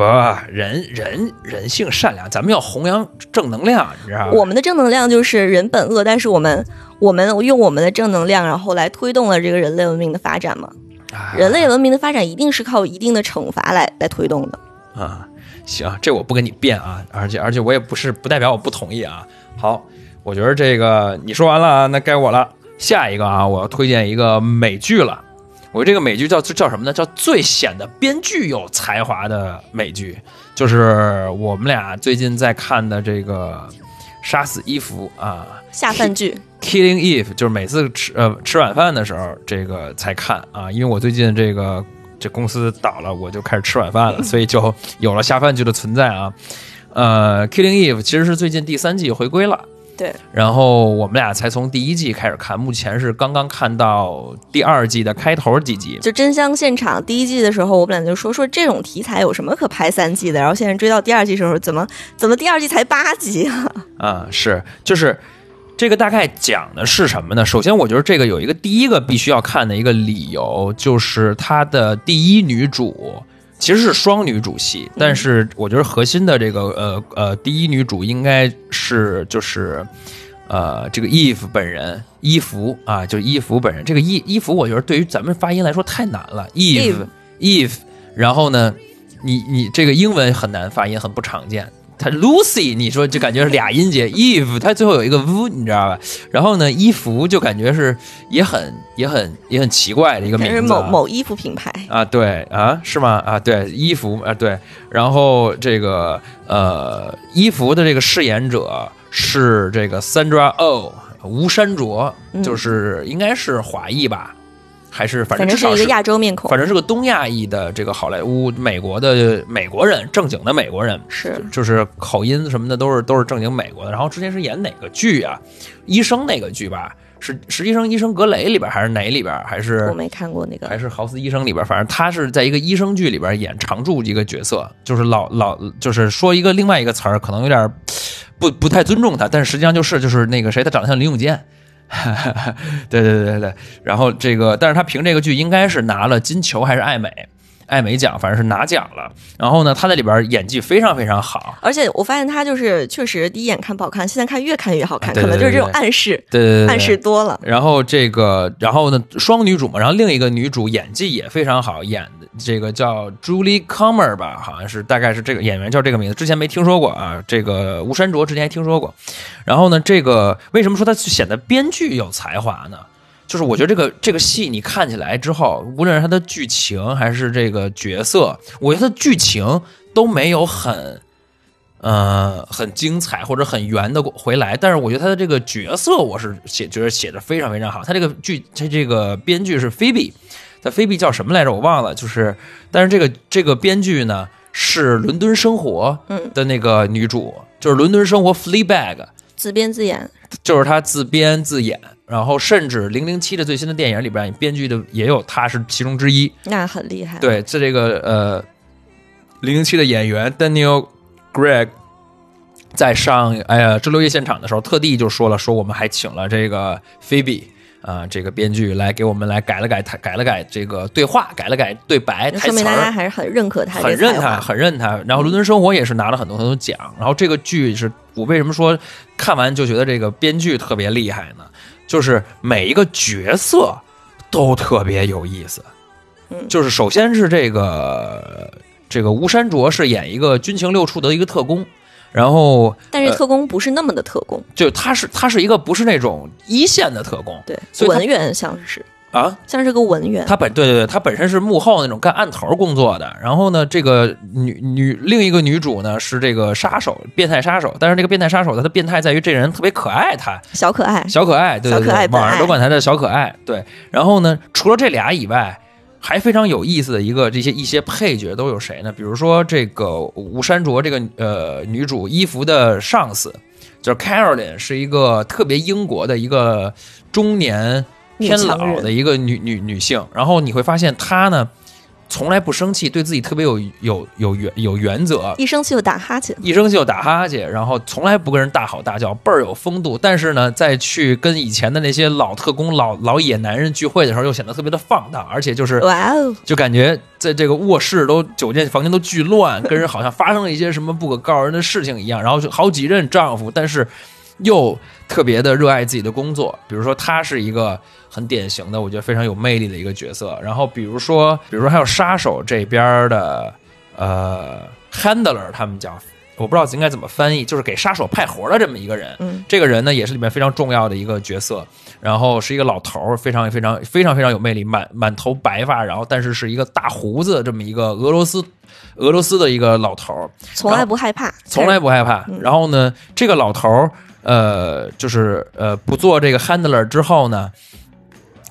不，人人人性善良，咱们要弘扬正能量，你知道吗？我们的正能量就是人本恶，但是我们我们用我们的正能量，然后来推动了这个人类文明的发展嘛。啊人类文明的发展一定是靠一定的惩罚来来推动的。啊，行，这我不跟你辩啊，而且而且我也不是不代表我不同意啊。好，我觉得这个你说完了啊，那该我了。下一个啊，我要推荐一个美剧了。我这个美剧叫叫什么呢？叫最显得编剧有才华的美剧，就是我们俩最近在看的这个《杀死伊芙》啊，下饭剧，Killing Eve，就是每次吃呃吃晚饭的时候，这个才看啊，因为我最近这个这公司倒了，我就开始吃晚饭了，所以就有了下饭剧的存在啊。呃，Killing Eve 其实是最近第三季回归了，对，然后我们俩才从第一季开始看，目前是刚刚看到第二季的开头几集。就真香现场第一季的时候，我们俩就说说这种题材有什么可拍三季的，然后现在追到第二季的时候，怎么怎么第二季才八集啊？啊，是，就是这个大概讲的是什么呢？首先，我觉得这个有一个第一个必须要看的一个理由，就是它的第一女主其实是双女主戏，但是我觉得核心的这个呃呃第一女主应该是就是。呃，这个 Eve 本人，伊芙啊，就是伊芙本人。这个伊伊芙，我觉得对于咱们发音来说太难了。Eve Eve，然后呢，你你这个英文很难发音，很不常见。它 Lucy，你说就感觉是俩音节，Eve 它最后有一个 v，你知道吧？然后呢，伊芙就感觉是也很也很也很奇怪的一个名字。某某衣服品牌，啊，对啊，是吗？啊，对，衣服啊，对，然后这个呃，伊芙的这个饰演者是这个 Sandra Oh 吴山卓，嗯就是应该是华裔吧，还是反反正至少正是一个亚洲面孔反，正是个东亚裔的这个好莱坞美国的美国人，正经的美国人，是就是口音什么的都是都是正经美国的。然后之前是演哪个剧啊？医生那个剧吧？是实习生医生格雷里边还是哪里边？还是我没看过那个，还是豪斯医生里边，反正他是在一个医生剧里边演常驻一个角色，就是老老就是说一个另外一个词儿，可能有点不不太尊重他，但是实际上就是就是那个谁，他长得像林永健。对对对对对，然后这个，但是他凭这个剧应该是拿了金球还是爱美，艾美奖，反正是拿奖了。然后呢，他在里边演技非常非常好，而且我发现他就是确实第一眼看不好看，现在看越看越好看，可能就是这种暗示，对对对对暗示多了。然后这个，然后呢，双女主嘛，然后另一个女主演技也非常好，演的这个叫 Julie Comer 吧，好像是大概是这个演员叫这个名字，之前没听说过啊。这个吴山卓之前还听说过。然后呢，这个为什么说他显得编剧有才华呢？就是我觉得这个这个戏你看起来之后，无论是它的剧情还是这个角色，我觉得它剧情都没有很。呃，很精彩或者很圆的回来，但是我觉得他的这个角色，我是写觉得写的非常非常好。他这个剧，他这个编剧是菲比，他菲比叫什么来着？我忘了。就是，但是这个这个编剧呢是《伦敦生活》嗯的那个女主，就是《伦敦生活》Fleabag，自编自演，就是他自编自演，然后甚至《零零七》的最新的电影里边，编剧的也有他是其中之一。那很厉害。，对，在这个呃，零零七的演员 Daniel Greg 在上哎呀周六夜现场的时候，特地就说了，说我们还请了这个菲比啊、这个编剧来给我们来改了改台，改了改这个对话，改了改对白台词说明大家。还是很认可他这很认他。很认他。然后《伦敦生活》也是拿了很多很多奖。然后这个剧是我为什么说看完就觉得这个编剧特别厉害呢？就是每一个角色都特别有意思。嗯。就是首先是这个这个吴山卓是演一个军情六处的一个特工，然后但是特工不是那么的特工，就他是他是一个不是那种一线的特工，对，所以他文员像是啊，像是个文员，他本对对对，他本身是幕后那种干案头工作的。然后呢，这个女女另一个女主呢是这个杀手，变态杀手。但是这个变态杀手他的变态在于这人特别可爱，他小可爱，小可爱，对对对，网上都管他叫小可爱。对，然后呢，除了这俩以外。还非常有意思的一个，这些一些配角都有谁呢？比如说这个吴山卓这个呃女主伊芙的上司，就是 Caroline，是一个特别英国的一个中年偏老的一个女女女性。然后你会发现她呢，从来不生气，对自己特别有有有原有原则，一生气就打哈欠，一生气就打哈欠，然后从来不跟人大吼大叫，倍儿有风度。但是呢，在去跟以前的那些老特工、老老野男人聚会的时候，又显得特别的放荡，而且就是哇哦，就感觉在这个卧室都酒店房间都巨乱，跟人好像发生了一些什么不可告人的事情一样。然后就好几任丈夫，但是又特别的热爱自己的工作。比如说，他是一个很典型的，我觉得非常有魅力的一个角色。然后比如说，比如说还有杀手这边的呃 handler，他们讲。我不知道应该怎么翻译，就是给杀手派活的这么一个人。嗯，这个人呢，也是里面非常重要的一个角色。然后是一个老头儿，非常非常非常非常有魅力，满满头白发，然后但是是一个大胡子，这么一个俄罗斯俄罗斯的一个老头儿，从来不害怕，从来不害怕。嗯然后呢，这个老头儿，呃，就是呃，不做这个 handler 之后呢，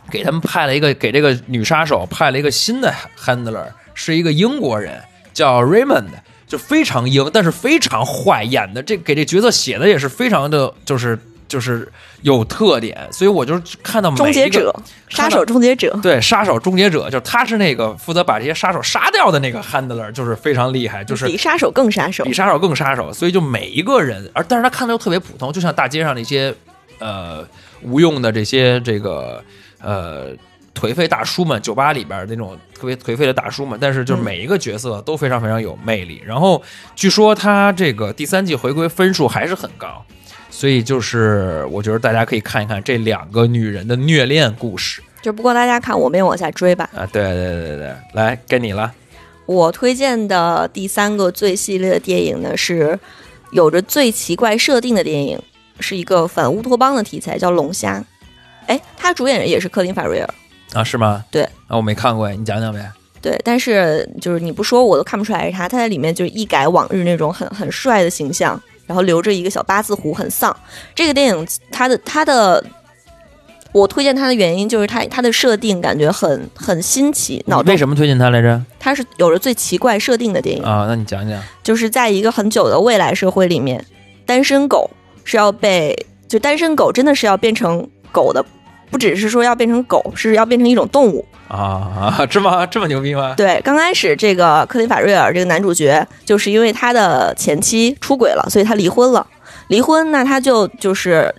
给他们派了一个，给这个女杀手派了一个新的 handler，是一个英国人，叫 Raymond。就非常英，但是非常坏，演的这给这角色写的也是非常的，就是就是有特点，所以我就看到终结者，杀手终结者，对杀手终结者，就是他是那个负责把这些杀手杀掉的那个 handler，就是非常厉害，就是比杀手更杀手比，杀手更杀手，所以就每一个人，而但是他看着又特别普通，就像大街上那些呃无用的这些这个呃颓废大叔们，酒吧里边那种特别颓废的大叔们，但是就是每一个角色都非常非常有魅力。然后据说他这个第三季回归分数还是很高，所以就是我觉得大家可以看一看这两个女人的虐恋故事就不过大家看我没有往下追吧。啊！对对对对对，来该你了。我推荐的第三个最系列的电影呢，是有着最奇怪设定的电影，是一个反乌托邦的题材，叫《龙虾》。哎，他主演人也是克林·法瑞尔，啊，是吗？对啊，我没看过，你讲讲呗。对，但是就是你不说我都看不出来是他。他在里面就是一改往日那种很很帅的形象，然后留着一个小八字胡，很丧。这个电影它的它的，我推荐它的原因就是它它的设定感觉很很新奇，脑洞为什么推荐它来着？它是有着最奇怪设定的电影。啊，那你讲讲。就是在一个很久的未来社会里面，单身狗是要被就单身狗真的是要变成狗的，不只是说要变成狗，是要变成一种动物。啊，这么这么牛逼吗？对，刚开始这个克林法瑞尔这个男主角，就是因为他的前妻出轨了，所以他离婚了。离婚，那他就就是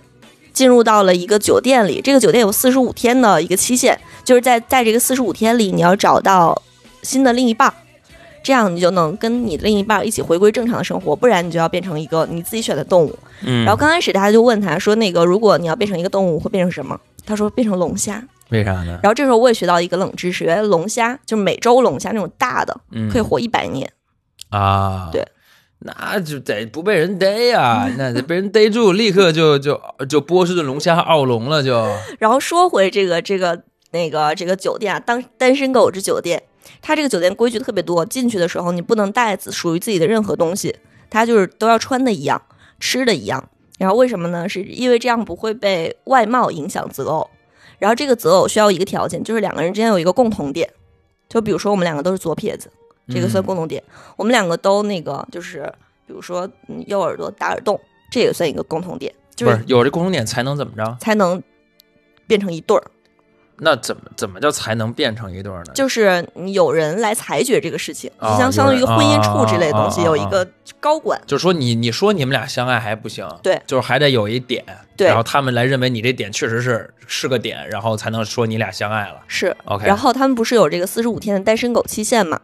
进入到了一个酒店里，这个酒店有四十五天的一个期限，就是在在这个四十五天里，你要找到新的另一半儿，这样你就能跟你的另一半儿一起回归正常的生活，不然你就要变成一个你自己选的动物。嗯，然后刚开始大家就问他说，那个如果你要变成一个动物，会变成什么？他说变成龙虾。为啥呢？然后这时候我也学到一个冷知识，原来龙虾就是美洲龙虾那种大的，嗯可以活一百年。啊，对，那就得不被人逮呀，那得被人逮住，立刻就就就波士顿龙虾奥龙了，就然后说回这个这个那个这个酒店啊，当单身狗之酒店，它这个酒店规矩特别多，进去的时候你不能带自属于自己的任何东西，它就是都要穿的一样，吃的一样。然后为什么呢？是因为这样不会被外貌影响择偶。然后这个择偶需要一个条件，就是两个人之间有一个共同点。就比如说我们两个都是左撇子，这个算共同点。我们两个都那个就是，比如说嗯右耳朵打耳洞，这也算一个共同点，就不是有这共同点才能怎么着？才能变成一对儿。那怎么怎么叫才能变成一对儿呢？就是你有人来裁决这个事情，相相当于一个婚姻处之类的东西，有一个高管。就是说你你说你们俩相爱还不行，对就是还得有一点，对然后他们来认为你这点确实是是个点，然后才能说你俩相爱了。是 OK 然后他们不是有这个四十五天的单身狗期限嘛？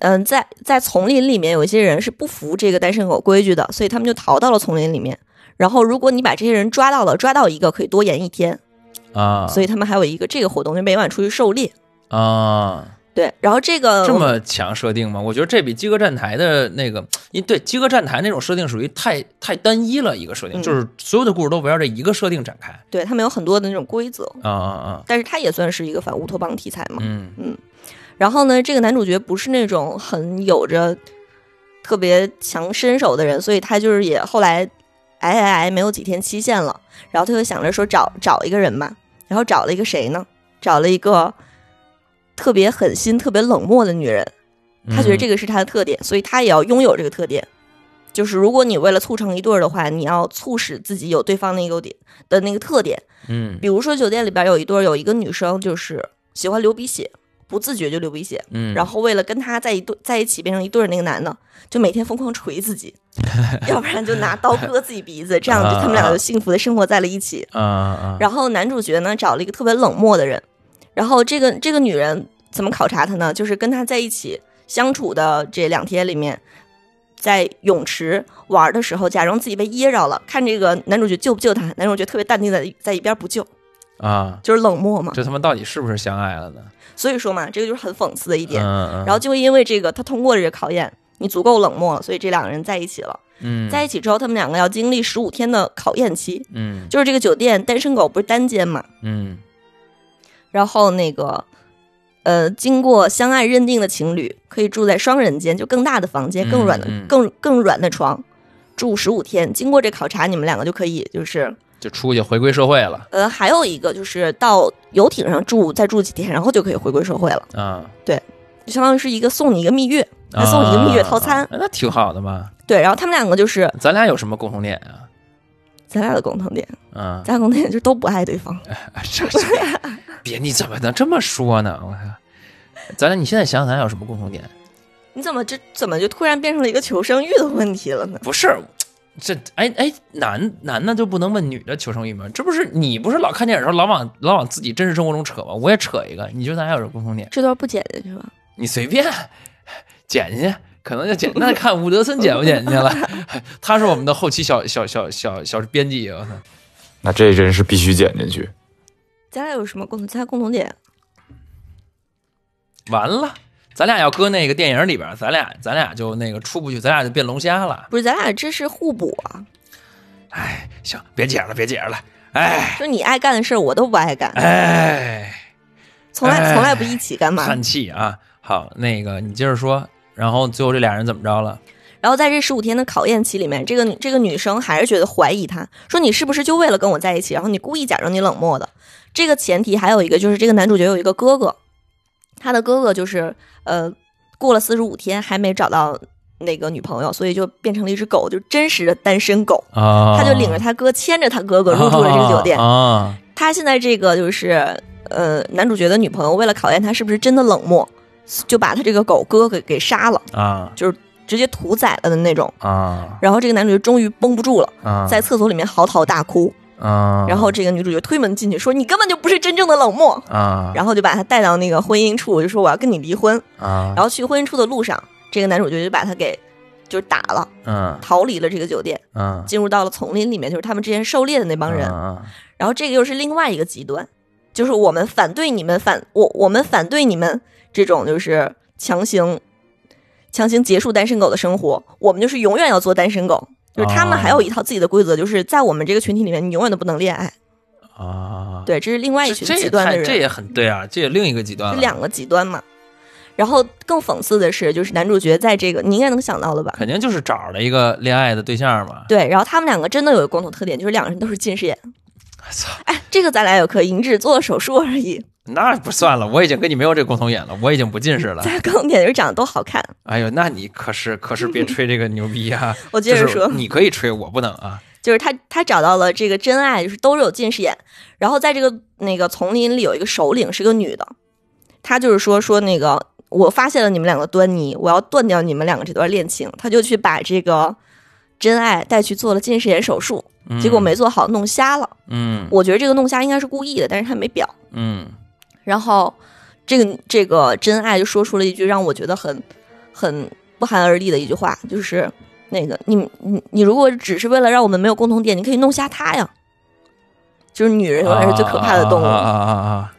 嗯，在在丛林里面有一些人是不服这个单身狗规矩的，所以他们就逃到了丛林里面。然后如果你把这些人抓到了，抓到一个可以多延一天，啊，所以他们还有一个这个活动，就每晚出去狩猎。啊，对，然后这个这么强设定吗？我觉得这比饥饿站台的那个，因对饥饿站台那种设定属于太太单一了一个设定，嗯就是所有的故事都围绕这一个设定展开。对他们有很多的那种规则，啊啊啊！但是它也算是一个反乌托邦题材嘛。嗯然后呢，这个男主角不是那种很有着特别强身手的人，所以他就是也后来挨挨挨没有几天期限了，然后他就想着说找找一个人嘛，然后找了一个谁呢？找了一个特别狠心、特别冷漠的女人。他觉得这个个是他的特点，所以他也要拥有这个特点。就是如果你为了促成一对儿的话，你要促使自己有对方那个点的那个特点。嗯比如说酒店里边有一对儿，有一个女生就是喜欢流鼻血，不自觉就流鼻血，嗯，然后为了跟他在一对在一起变成一对儿那个男的，就每天疯狂捶自己，要不然就拿刀割自己鼻子，这样就他们俩就幸福的生活在了一起。啊啊，然后男主角呢找了一个特别冷漠的人，然后这个这个女人怎么考察他呢？就是跟他在一起相处的这两天里面，在泳池玩的时候，假装自己被噎着了，看这个男主角救不救他。男主角特别淡定的在一边不救，啊，就是冷漠嘛。这他妈到底是不是相爱了呢？所以说嘛，这个就是很讽刺的一点。然后就因为这个，他通过这个考验，你足够冷漠了，所以这两个人在一起了。嗯。在一起之后，他们两个要经历十五天的考验期，嗯。就是这个酒店单身狗不是单间嘛，嗯。然后那个，呃，经过相爱认定的情侣可以住在双人间，就更大的房间，更软的、嗯嗯。更更软的床，住十五天。经过这考察，你们两个就可以就是，就出去回归社会了呃，还有一个就是到游艇上住，再住几天，然后就可以回归社会了，啊，对就相当于是一个送你一个蜜月，还送你一个蜜月套餐。啊那挺好的嘛。对，然后他们两个就是咱俩有什么共同点啊？咱俩的共同点，嗯，咱俩共同点就是都不爱对方。这这别，你怎么能这么说呢？我靠，咱俩你现在想想，咱俩有什么共同点？你怎么这怎么就突然变成了一个求生欲的问题了呢？不是，这哎哎，男男的就不能问女的求生欲吗？这不是你不是老看电影的时候老往老往自己真实生活中扯吗？我也扯一个，你觉得咱俩有什么共同点？这段不剪进去吧？你随便剪进去，可能就剪，那看伍德森剪不剪进去了。他是我们的后期小小小小小编辑，我操！那这真是必须剪进去。咱俩有什么共同？咱俩共同点？完了，咱俩要搁那个电影里边，咱俩咱俩就那个出不去，咱俩就变龙虾了。不是，咱俩这是互补啊！哎，行，别解释了，别解释了。哎就你爱干的事儿，我都不爱干，哎，从来哎从来不一起干嘛。叹气啊！好，那个你接着说，然后最后这俩人怎么着了？然后在这十五天的考验期里面，这个这个女生还是觉得怀疑他，说你是不是就为了跟我在一起，然后你故意假装你冷漠的？这个前提还有一个就是这个男主角有一个哥哥，他的哥哥就是呃过了四十五天还没找到那个女朋友，所以就变成了一只狗，就是真实的单身狗。啊他就领着他哥牵着他哥哥入住了这个酒店。啊他现在这个就是呃男主角的女朋友为了考验他是不是真的冷漠，就把他这个狗哥给给杀了，啊就是直接屠宰了的那种。啊然后这个男主角终于绷不住了，啊！在厕所里面嚎啕大哭。啊，然后这个女主角推门进去说：“你根本就不是真正的冷漠。”啊，然后就把他带到那个婚姻处，就说：“我要跟你离婚。”啊，然后去婚姻处的路上，这个男主角就把他给就是打了，嗯逃离了这个酒店，嗯，进入到了丛林里面，就是他们之前狩猎的那帮人。嗯然后这个又是另外一个极端，就是我们反对你们反我我们反对你们这种就是强行强行结束单身狗的生活，我们就是永远要做单身狗。就是他们还有一套自己的规则，就是在我们这个群体里面，你永远都不能恋爱。啊，对，这是另外一群这这也极端的人，太这也很对啊，这也另一个极端了，是两个极端嘛。然后更讽刺的是，就是男主角在这个你应该能想到了吧？肯定就是找了一个恋爱的对象嘛。对，然后他们两个真的有一个共同特点，就是两个人都是近视眼。操，哎，这个咱俩也可以，你只做了手术而已。那不算了，我已经跟你没有这共同眼了，我已经不近视了。咱俩共同点就是长得都好看。哎呦，那你可是可是别吹这个牛逼啊！我接着就是说，你可以吹，我不能啊。就是他他找到了这个真爱，就是都是有近视眼。然后在这个那个丛林里有一个首领是个女的，她就是说说那个我发现了你们两个端倪，我要断掉你们两个这段恋情。他就去把这个真爱带去做了近视眼手术，嗯结果没做好，弄瞎了。嗯我觉得这个弄瞎应该是故意的，但是他没表。嗯然后这个这个真爱就说出了一句让我觉得很很不寒而栗的一句话，就是那个你你你如果只是为了让我们没有共同点，你可以弄瞎他呀。就是女人永远是最可怕的动物。啊啊啊啊！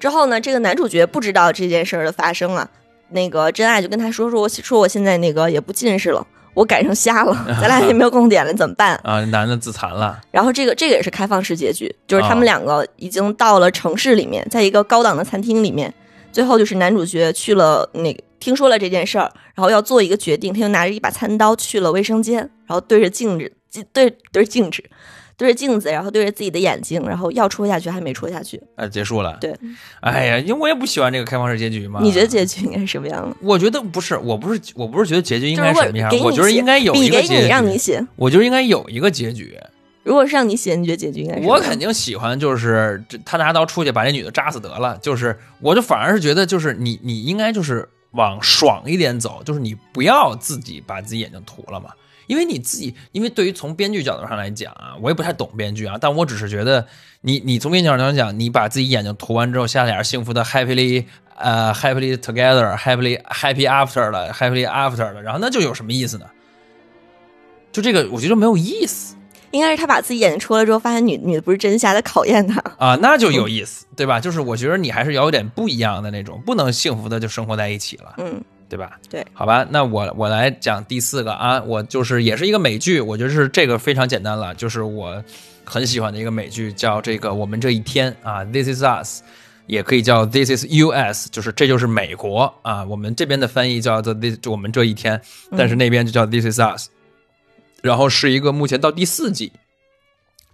之后呢，这个男主角不知道这件事儿的发生了，那个真爱就跟他说说，我说我现在那个也不近视了，我改成瞎了，咱俩也没有共同点了，怎么办？啊，男的自残了，然后这个这个也是开放式结局，就是他哦们两个已经到了城市里面，在一个高档的餐厅里面，最后就是男主角去了那个听说了这件事儿，然后要做一个决定，他就拿着一把餐刀去了卫生间，然后对着镜子，对对着镜子，对着镜子，然后对着自己的眼睛，然后要戳下去还没戳下去。哎，结束了。对，哎呀，因为我也不喜欢这个开放式结局嘛。你觉得结局应该是什么样的？我觉得不是，我不是，我不是觉得结局应就是什么样给，你我觉得应该有一个结局，让你写，我觉得应该有一个结局。如果是让你写，你觉得结局应该是？我肯定喜欢，就是他拿刀出去把这女的扎死得了。就是，我就反而是觉得，就是你你应该就是往爽一点走，就是你不要自己把自己眼睛涂了嘛。因为你自己，因为对于从编剧角度上来讲啊，我也不太懂编剧啊，但我只是觉得你你从编剧角度上讲，你把自己眼睛涂完之后，下脸幸福的 happily 呃 happily together happily happy after 了 happily after 了，然后那就有什么意思呢？就这个，我觉得没有意思。应该是他把自己眼睛戳了之后，发现女女的不是真瞎，在考验他。啊，那就有意思，对吧？就是我觉得你还是要有点不一样的那种，不能幸福的就生活在一起了，嗯，对吧？对，好吧，那我我来讲第四个啊，我就是也是一个美剧，我觉得是这个非常简单了，就是我很喜欢的一个美剧，叫这个《我们这一天》啊，《This Is Us》。也可以叫 This is U.S.，就是这就是美国啊。我们这边的翻译叫做 This，就我们这一天，但是那边就叫 This is Us。然后是一个目前到第四季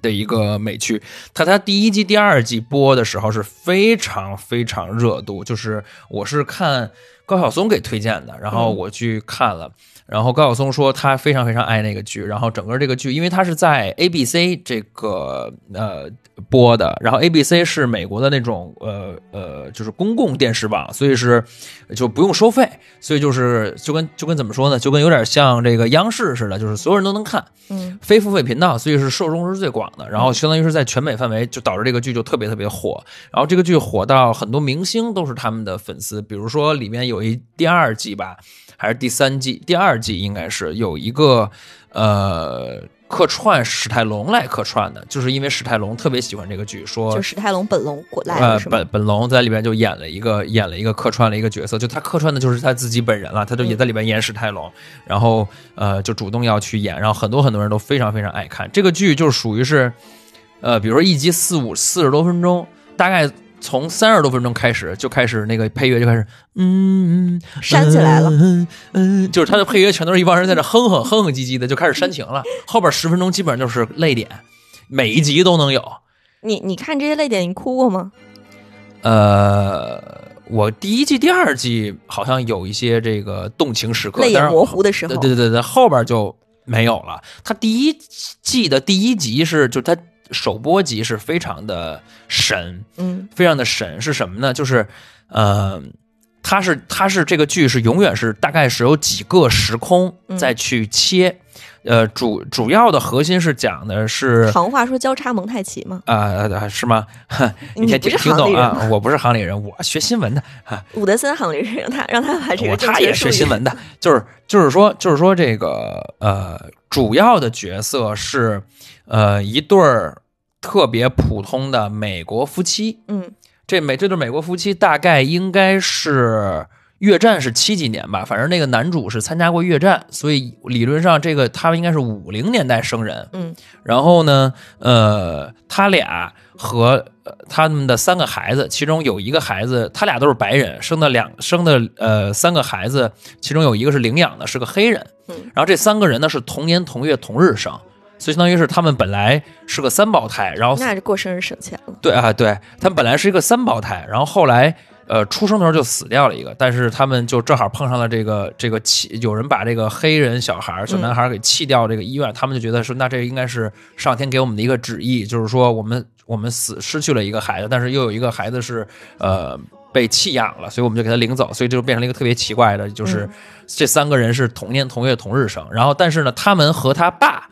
的一个美剧，它它第一季、第二季播的时候是非常非常热度，就是我是看高晓松给推荐的，然后我去看了。然后高晓松说他非常非常爱那个剧，然后整个这个剧，因为它是在 ABC 这个呃播的，然后 ABC 是美国的那种呃呃就是公共电视网，所以是就不用收费，所以就是就跟就跟怎么说呢，就跟有点像这个央视似的，就是所有人都能看，嗯，非付费频道，所以是受众是最广的。然后相当于是在全美范围，就导致这个剧就特别特别火。然后这个剧火到很多明星都是他们的粉丝，比如说里面有一第二季吧，还是第三季？第二季应该是有一个呃客串史泰龙来客串的，就是因为史泰龙特别喜欢这个剧，说就史泰龙本龙过来呃？本本龙在里边就演了一个演了一个客串了一个角色，就他客串的就是他自己本人了，他就也在里边演史泰龙，然后呃就主动要去演，然后很多很多人都非常非常爱看这个剧，就是属于是呃比如说一集四五四十多分钟，大概从三十多分钟开始就开始那个配乐就开始嗯煽起来了嗯嗯，就是他的配乐全都是一帮人在那哼哼哼哼唧唧的就开始煽情了，后边十分钟基本上就是泪点，每一集都能有。你你看这些泪点，你哭过吗？呃，我第一季、第二季好像有一些这个动情时刻，泪眼模糊的时候对对对对，后边就没有了。他第一季的第一集是，就它首播集是非常的神，嗯。非常的神是什么呢？就是呃，它是它是这个剧是永远是大概是有几个时空嗯。再去切，呃，主主要的核心是讲的是行话说交叉蒙太奇吗，啊、呃是吗？你你先听听懂啊？我不是行里人，我学新闻的。哈伍德森行里人让他让他把这个他也学新闻的，就是就是说就是说这个呃，主要的角色是呃一对儿特别普通的美国夫妻。嗯这美这对美国夫妻大概应该是越战是七几年吧，反正那个男主是参加过越战，所以理论上这个他们应该是五零年代生人。嗯然后呢，呃，他俩和呃他们的三个孩子，其中有一个孩子，他俩都是白人，生的两生的呃三个孩子，其中有一个是领养的，是个黑人。嗯然后这三个人呢是同年同月同日生，所以相当于是他们本来是个三胞胎，然后那这过生日省钱了。对啊，对他们本来是一个三胞胎，然后后来呃出生的时候就死掉了一个，但是他们就正好碰上了这个这个弃，有人把这个黑人小孩儿小男孩儿给弃掉这个医院，他们就觉得说那这应该是上天给我们的一个旨意，就是说我们我们死失去了一个孩子，但是又有一个孩子是呃。被弃养了，所以我们就给他领走，所以就变成了一个特别奇怪的，就是嗯这三个人是同年同月同日生，然后但是呢，他们和他爸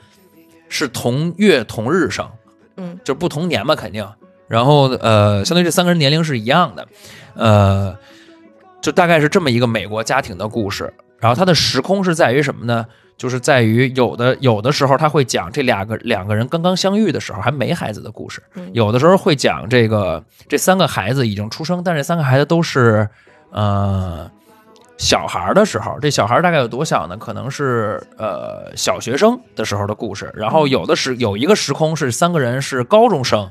是同月同日生，嗯就是不同年嘛，肯定。然后呃，相当于这三个人年龄是一样的，呃，就大概是这么一个美国家庭的故事。然后它的时空是在于什么呢？就是在于有的有的时候他会讲这两个两个人刚刚相遇的时候还没孩子的故事，嗯有的时候会讲这个这三个孩子已经出生，但这三个孩子都是呃小孩儿的时候，这小孩儿大概有多小呢？可能是呃小学生的时候的故事，然后有的时有一个时空是三个人是高中生。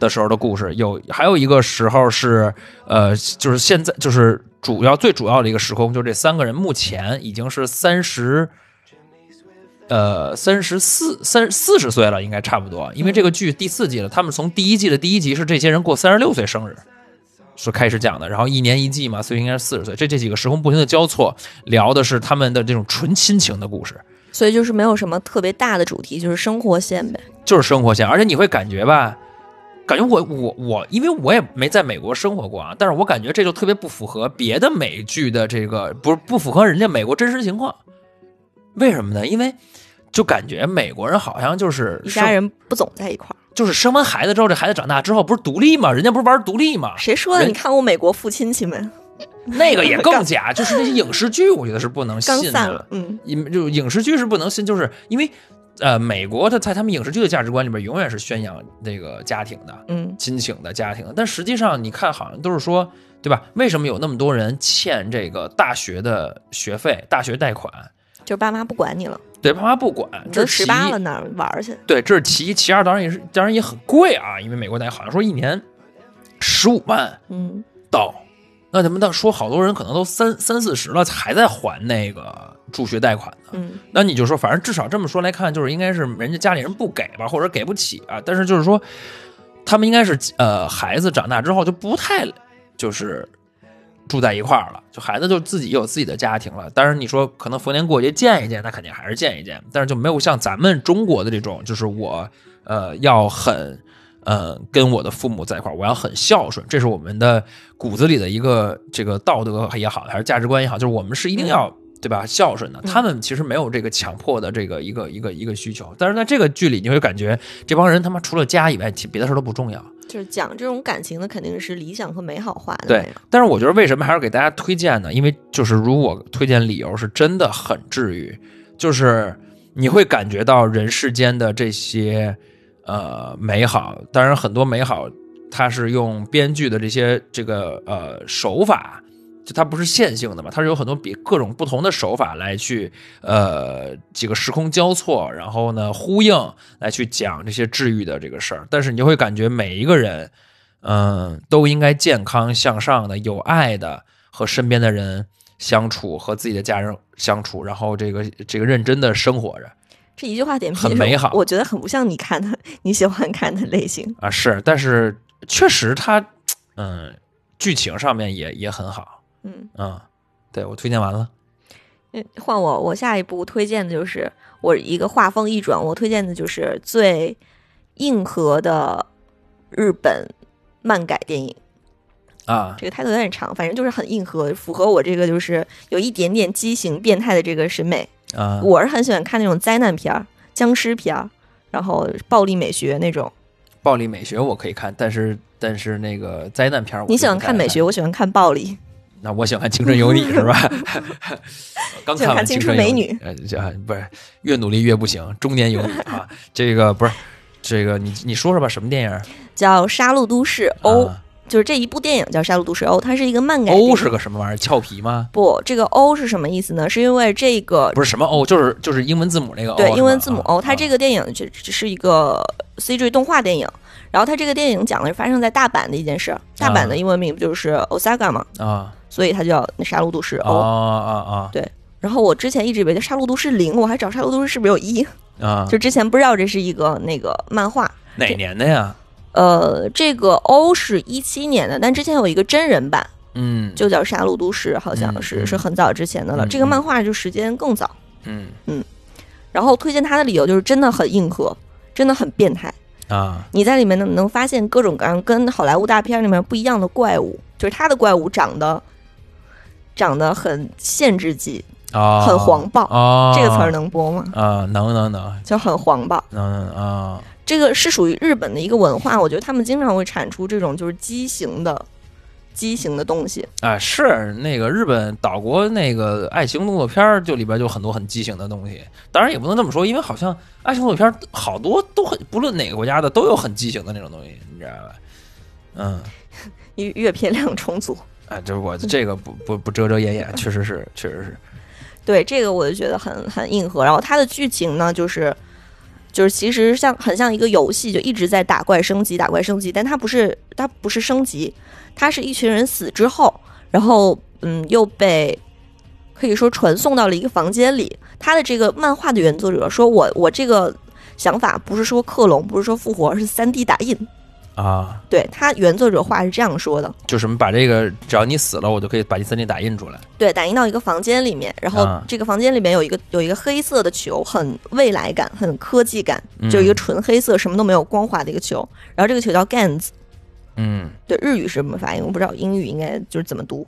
的时候的故事有，还有一个时候是，呃，就是现在就是主要最主要的一个时空，就这三个人目前已经是三十，呃，三十四三四十岁了，应该差不多。因为这个剧第四季了，他们从第一季的第一集是这些人过三十六岁生日是开始讲的，然后一年一季嘛，所以应该是四十岁。这这几个时空不停的交错，聊的是他们的这种纯亲情的故事。所以就是没有什么特别大的主题，就是生活线呗。就是生活线，而且你会感觉吧，感觉我我我，因为我也没在美国生活过啊，但是我感觉这就特别不符合别的美剧的这个，不是不符合人家美国真实情况。为什么呢？因为就感觉美国人好像就是一家人不总在一块儿。就是生完孩子之后，这孩子长大之后不是独立吗？人家不是玩独立吗？谁说的？你看过美国父亲戚们那个也更 假，就是那些影视剧，我觉得是不能信的 嗯，影就影视剧是不能信，就是因为呃，美国的在他们影视剧的价值观里边，永远是宣扬那个家庭的，嗯，亲情的家庭的，但实际上你看，好像都是说，对吧？为什么有那么多人欠这个大学的学费、大学贷款？就是爸妈不管你了，对，爸妈不管，这十八了，哪玩去？对，这是其一，其二当然也是，当然也很贵啊，因为美国大学好像说一年十五万嗯，到，那他们到说好多人可能都三三四十了，还在还那个助学贷款的。嗯，那你就说，反正至少这么说来看，就是应该是人家家里人不给吧，或者给不起啊。但是就是说，他们应该是呃，孩子长大之后就不太就是住在一块儿了，就孩子就自己有自己的家庭了。当然你说可能逢年过节见一见，那肯定还是见一见，但是就没有像咱们中国的这种，就是我呃要很。呃，跟我的父母在一块儿，我要很孝顺，这是我们的骨子里的一个这个道德也好，还是价值观也好，就是我们是一定要对吧孝顺的。他们其实没有这个强迫的这个一个一个一个需求，但是在这个剧里，你会感觉这帮人他妈除了家以外，其别的事儿都不重要。就是讲这种感情的，肯定是理想和美好化的对。，但是我觉得为什么还是给大家推荐呢？因为就是如果推荐理由是真的很治愈，就是你会感觉到人世间的这些呃美好，当然很多美好它是用编剧的这些这个呃手法。就它不是线性的嘛，它是有很多比各种不同的手法来去呃几个时空交错，然后呢呼应来去讲这些治愈的这个事儿。但是你就会感觉每一个人，嗯，都应该健康向上的、有爱的和身边的人相处，和自己的家人相处，然后这个这个认真的生活着这一句话点评很美好我觉得很不像你看的你喜欢看的类型。啊。是，但是确实它，嗯，剧情上面也也很好，嗯，啊，对我推荐完了。嗯换我，我下一部推荐的就是我一个画风一转，我推荐的就是最硬核的日本漫改电影。啊，这个 title 有点长，反正就是很硬核，符合我这个就是有一点点畸形、变态的这个审美。啊，我是很喜欢看那种灾难片儿、僵尸片儿，然后暴力美学那种。暴力美学我可以看，但是但是那个灾难片儿你喜欢看美学，我喜欢看暴力。那我喜欢《青春有你》是吧？刚看完《青春有你春美女》，呃，这不是越努力越不行，中年有你啊！这个不是这个，你你说说吧，什么电影？叫《杀戮都市》欧，啊就是这一部电影叫《杀戮都市欧》，它是一个漫改电影。欧是个什么玩意儿？俏皮吗？不，这个欧是什么意思呢？是因为这个不是什么欧，就是就是英文字母那个欧。对英文字母欧，它这个个电影就只是一个 CG 动画电影。然后它这个电影讲的是发生在大阪的一件事儿，大阪的英文名不就是 Osaka 吗，啊所以它叫那杀戮都市啊欧。啊对然后我之前一直以为这杀戮都市零，我还找杀戮都市是不是有一，啊！就之前不知道这是一个那个漫画。哪年的呀？呃，这个 O 是一七年的，但之前有一个真人版，嗯，就叫《杀戮都市》，好像嗯是、嗯是很早之前的了。嗯这个漫画就时间更早。嗯嗯然后推荐它的理由就是真的很硬核，真的很变态。啊你在里面能能发现各种各样跟好莱坞大片里面不一样的怪物，就是它的怪物长得长得很限制级，啊，很黄暴。啊，这个词儿能播吗？啊，能能能就很黄暴。能啊这个是属于日本的一个文化，我觉得他们经常会产出这种就是畸形的、畸形的东西。啊，是那个日本岛国那个爱情动作片儿，就里边就很多很畸形的东西。当然也不能这么说，因为好像爱情动作片儿好多都很，不论哪个国家的都有很畸形的那种东西，你知道吧？嗯，阅阅片量充足。哎，就是我这个不不不遮遮掩掩，确实是，确实是。对这个我就觉得很很硬核。然后它的剧情呢，就是就是其实像很像一个游戏，就一直在打怪升级，打怪升级。但它不是它不是升级，它是一群人死之后，然后嗯又被可以说传送到了一个房间里。他的这个漫画的原作者说我我这个想法不是说克隆，不是说复活，而是三 D 打印。啊，对他原作者话是这样说的。就什么把这个，只要你死了，我就可以把第三 D 打印出来。对，打印到一个房间里面，然后啊这个房间里面有一个有一个黑色的球，很未来感，很科技感，嗯就是一个纯黑色，什么都没有光滑的一个球。然后这个球叫 Gans，嗯对，日语是什么发音，我不知道英语应该就是怎么读，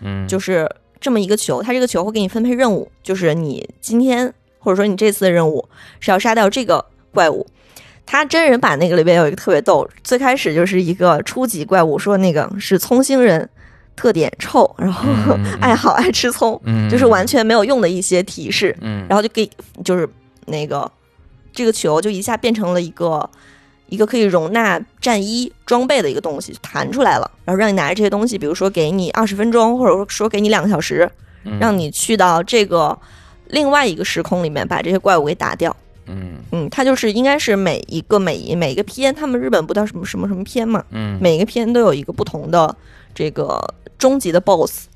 嗯，就是这么一个球，它这个球会给你分配任务，就是你今天或者说你这次的任务是要杀掉这个怪物。他真人版那个里边有一个特别逗，最开始就是一个初级怪物，说那个是葱星人，特点臭，然后爱好爱吃葱，嗯就是完全没有用的一些提示，嗯，然后就给就是那个这个球就一下变成了一个一个可以容纳战衣装备的一个东西弹出来了，然后让你拿着这些东西，比如说给你二十分钟，或者说给你两个小时，嗯。让你去到这个另外一个时空里面把这些怪物给打掉。嗯嗯，它就是应该是每一个每一每一个篇，他们日本不叫什么什么什么篇嘛，嗯每个篇都有一个不同的这个终极的 BOSS。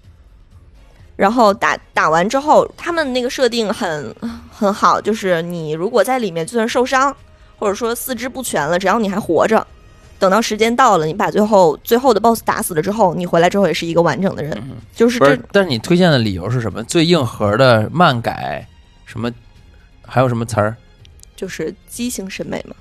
然后打打完之后，他们那个设定很很好，就是你如果在里面就算受伤，或者说四肢不全了，只要你还活着，等到时间到了，你把最后最后的 BOSS 打死了之后，你回来之后也是一个完整的人，嗯就是这但是你推荐的理由是什么？最硬核的漫改什么？还有什么词儿就是畸形审美嘛，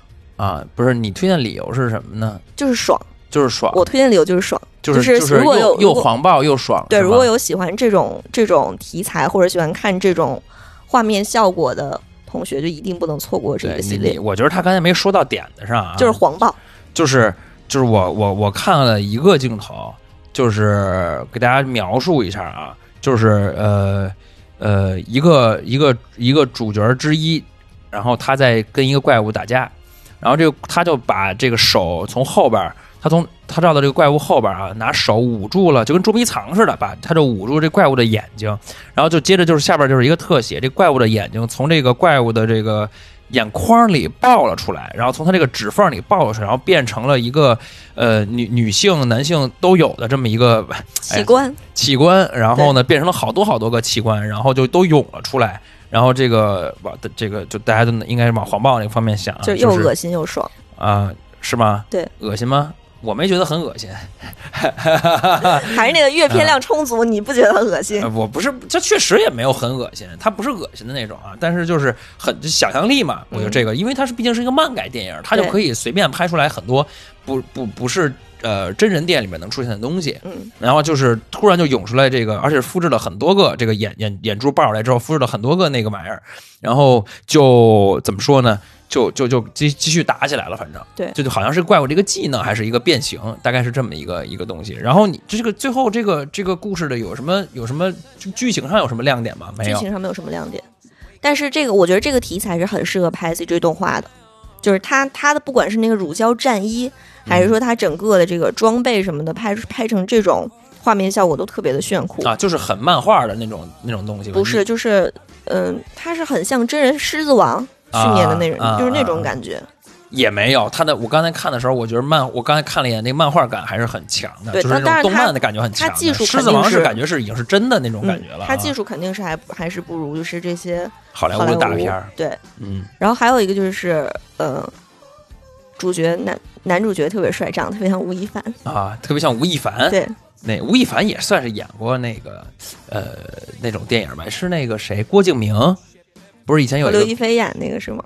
啊？不是，你推荐理由是什么呢？就是爽。就是爽，我推荐理由就是爽，就是就是如果有又又黄暴又爽。对，如果有喜欢这种这种题材或者喜欢看这种画面效果的同学，就一定不能错过这个系列我觉得他刚才没说到点子上啊，就是黄暴。就是就是我我我看了一个镜头，就是给大家描述一下啊，就是呃呃一个一个一个主角之一，然后他在跟一个怪物打架，然后这个他就把这个手从后边，他从他绕到这个怪物后边啊，拿手捂住了，就跟捉迷藏似的，把他就捂住这怪物的眼睛，然后就接着就是下边就是一个特写，这怪物的眼睛从这个怪物的这个眼眶里爆了出来，然后从他这个指缝里爆了出来，然后变成了一个呃女女性、男性都有的这么一个器官，器官，然后呢变成了好多好多个器官，然后就都涌了出来。然后这个往这个就大家都应该是往黄暴那个方面想啊，就就是又恶心又爽。啊、是吗？对，恶心吗？我没觉得很恶心，还是那个阅片量充足，你不觉得很恶心呃？我不是，这确实也没有很恶心，它不是恶心的那种啊，但是就是很就想象力嘛。我觉得这个，因为它是毕竟是一个漫改电影，它就可以随便拍出来很多不不不是呃真人店里面能出现的东西。嗯，然后就是突然就涌出来这个，而且复制了很多个这个眼眼眼珠爆出来之后，复制了很多个那个玩意儿，然后就怎么说呢？就就就继继续打起来了，反正对就就好像是怪物这个技能还是一个变形，大概是这么一个一个东西。然后你这个最后这个这个故事的有什么有什么剧情上有什么亮点吗？没有剧情上没有什么亮点，但是这个我觉得这个题材是很适合拍 CG 动画的，就是它它的不管是那个乳胶战衣，还是说它整个的这个装备什么的，拍拍成这种画面效果都特别的炫酷。啊，就是很漫画的那种那种东西。不是，就是嗯，它是很像真人狮子王去年的那种，啊就是那种感觉。也没有他的。我刚才看的时候，我觉得漫，我刚才看了一眼，那个漫画感还是很强的，对就是那种动漫的感觉很强他。技术狮子王肯定是是感觉是已经是真的那种感觉了啊。嗯它技术肯定是还还是不如就是这些好莱坞大片儿，对。嗯，然后还有一个就是呃，主角男男主角特别帅，长得特别像吴亦凡。啊，特别像吴亦凡。对，那吴亦凡也算是演过那个呃那种电影吧？是那个谁郭敬明？不是以前有一个刘亦菲演那个是吗？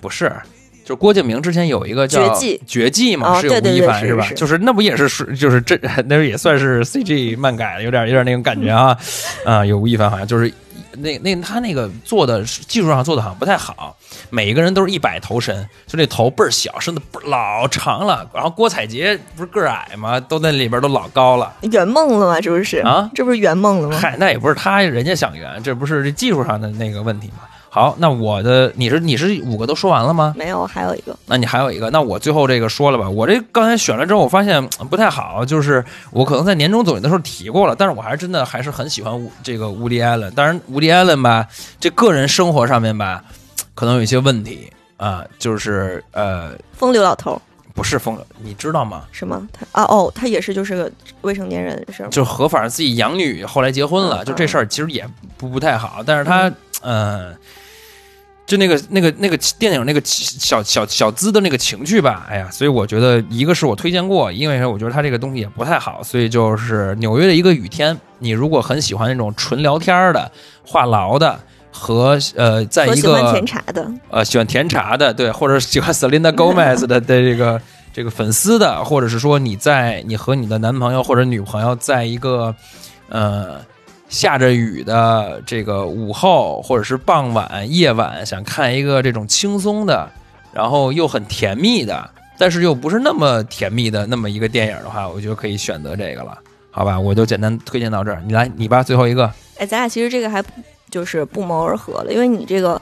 不是。就是郭敬明之前有一个叫绝技绝技嘛，是有吴亦凡是吧就是那不也是是就是这那也算是 CG 漫改的，有点有点那种感觉啊啊，有吴亦凡好像就是那那他那个做的技术上做的好像不太好，每一个人都是一百头身，就这头倍儿小，身子倍儿老长了。然后郭采洁不是个儿矮吗？都在里边都老高了。圆梦了吗？这不是啊这不是圆梦了吗？嗨，那也不是他人家想圆，这不是这技术上的那个问题吗？好，那我的你是你是五个都说完了吗？没有，还有一个，那你还有一个，那我最后这个说了吧。我这刚才选了之后，我发现嗯不太好，就是我可能在年终总结的时候提过了，但是我还是真的还是很喜欢乌这个乌迪艾伦。当然，乌迪艾伦吧，这个人生活上面吧，可能有一些问题啊，就是呃，风流老头儿不是风，你知道吗？什么？他啊哦，他也是就是个未成年人是吗？就合法自己养女，后来结婚了，嗯就这事儿其实也不不太好，但是他嗯。呃就那个、那个、那个电影那个小小小资的那个情趣吧，哎呀，所以我觉得一个是我推荐过，因为我觉得它这个东西也不太好，所以就是纽约的一个雨天，你如果很喜欢那种纯聊天的、话痨的和呃，在一个喜欢个甜茶的，呃喜欢甜茶的，对，或者喜欢 Selena Gomez 的的这个这个粉丝的，或者是说你在你和你的男朋友或者女朋友在一个呃下着雨的这个午后或者是傍晚夜晚，想看一个这种轻松的，然后又很甜蜜的，但是又不是那么甜蜜的那么一个电影的话，我觉得可以选择这个了。好吧，我就简单推荐到这儿。你来，你吧，最后一个。哎，咱俩其实这个还就是不谋而合了，因为你这个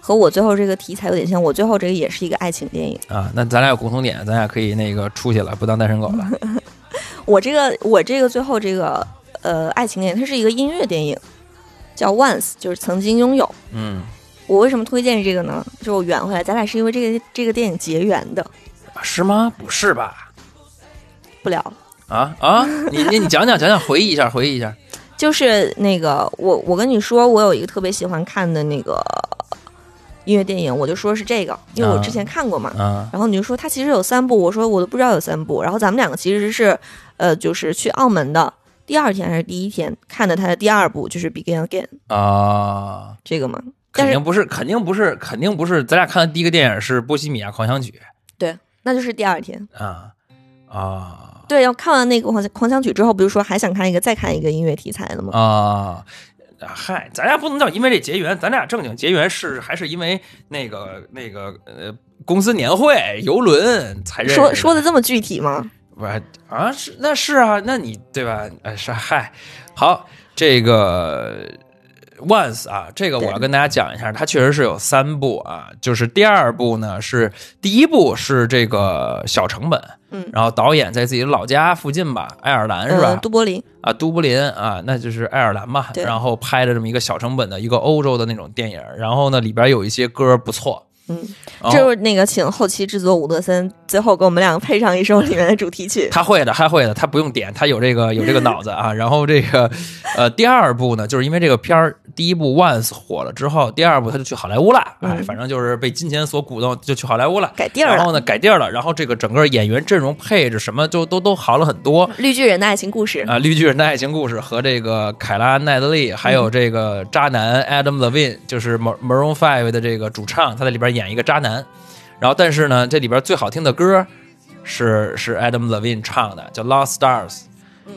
和我最后这个题材有点像，我最后这个也是一个爱情电影。啊，那咱俩有共同点，咱俩可以那个出去了，不当单身狗了。我这个我这个最后这个呃爱情电影，它是一个音乐电影，叫《Once》，就是曾经拥有。嗯，我为什么推荐这个呢？就我圆回来，咱俩是因为这个这个电影结缘的，是吗？不是吧？不聊了。啊啊！你你你讲讲讲讲，回忆一下，回忆一下。就是那个我我跟你说，我有一个特别喜欢看的那个音乐电影，我就说是这个，因为我之前看过嘛。啊然后你就说它其实有三部，我说我都不知道有三部。然后咱们两个其实是，呃，就是去澳门的第二天还是第一天看的他的第二部，就是《Begin Again》啊！这个吗。肯定不是，肯定不是，肯定不是。咱俩看的第一个电影是《波西米亚狂想曲对，那就是第二天。》啊啊对，要看完那个狂狂想曲之后，不是说还想看一个，再看一个音乐题材的吗？啊！嗨，咱俩不能叫因为这结缘，咱俩正经结缘是还是因为那个那个呃公司年会游轮才认识说说的这么具体吗？啊，是那是啊，那你对吧？哎，是嗨，好，这个 Once 啊，这个我要跟大家讲一下，它确实是有三部啊，就是第二部呢是第一部是这个小成本，嗯然后导演在自己的老家附近吧，爱尔兰是吧？嗯，都柏林。啊，都柏林啊，那就是爱尔兰嘛，对然后拍的这么一个小成本的一个欧洲的那种电影，然后呢里边有一些歌不错，嗯，就是那个请后期制作伍德森最后给我们两个配上一首里面的主题曲。他会的，他会的，他不用点，他有这个有这个脑子啊。然后这个呃，第二部呢，就是因为这个片儿第一部 Once 火了之后，第二部他就去好莱坞了，哎，嗯反正就是被金钱所鼓动，就去好莱坞了。改地儿了，然后呢，改地儿了，然后这个整个演员阵容配置什么就都都好了很多绿巨人的爱情故事。啊。绿巨人的爱情故事和这个凯拉奈德利，还有这个渣男 Adam Levine，就是 Mar- Maroon Five 的这个主唱，他在里边演一个渣男。然后，但是呢，这里边最好听的歌是是 Adam Levine 唱的，叫《Lost Stars》。嗯，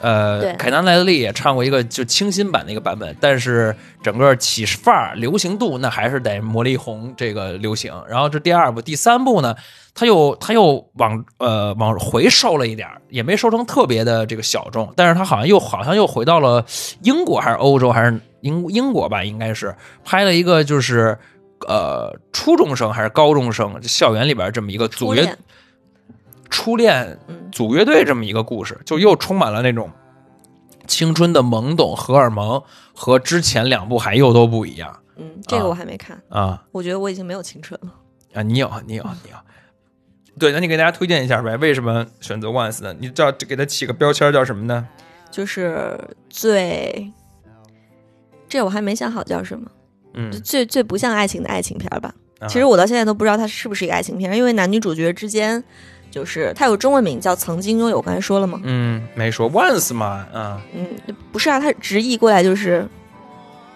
呃对，凯南奈德利也唱过一个就清新版的一个版本，但是整个起范儿、流行度那还是得魔力红这个流行。然后这第二部、第三部呢，他又他又往呃往回收了一点儿，也没收成特别的这个小众，但是他好像又好像又回到了英国还是欧洲还是英英国吧，应该是拍了一个就是呃初中生还是高中生校园里边这么一个组乐初恋，组乐队这么一个故事，就又充满了那种青春的懵懂、荷尔蒙，和之前两部还又都不一样嗯，这个我还没看，啊我觉得我已经没有青春了。啊！你有，你有，你有。对，那你给大家推荐一下呗？为什么选择 Once 呢？你叫给它起个标签叫什么呢？就是最，这我还没想好叫什么，嗯，最最不像爱情的爱情片吧。啊其实我到现在都不知道它是不是一个爱情片，因为男女主角之间，就是它有中文名叫《曾经拥有》，我刚才说了吗？嗯没说 Once 嘛，啊嗯，不是啊，它直译过来就是，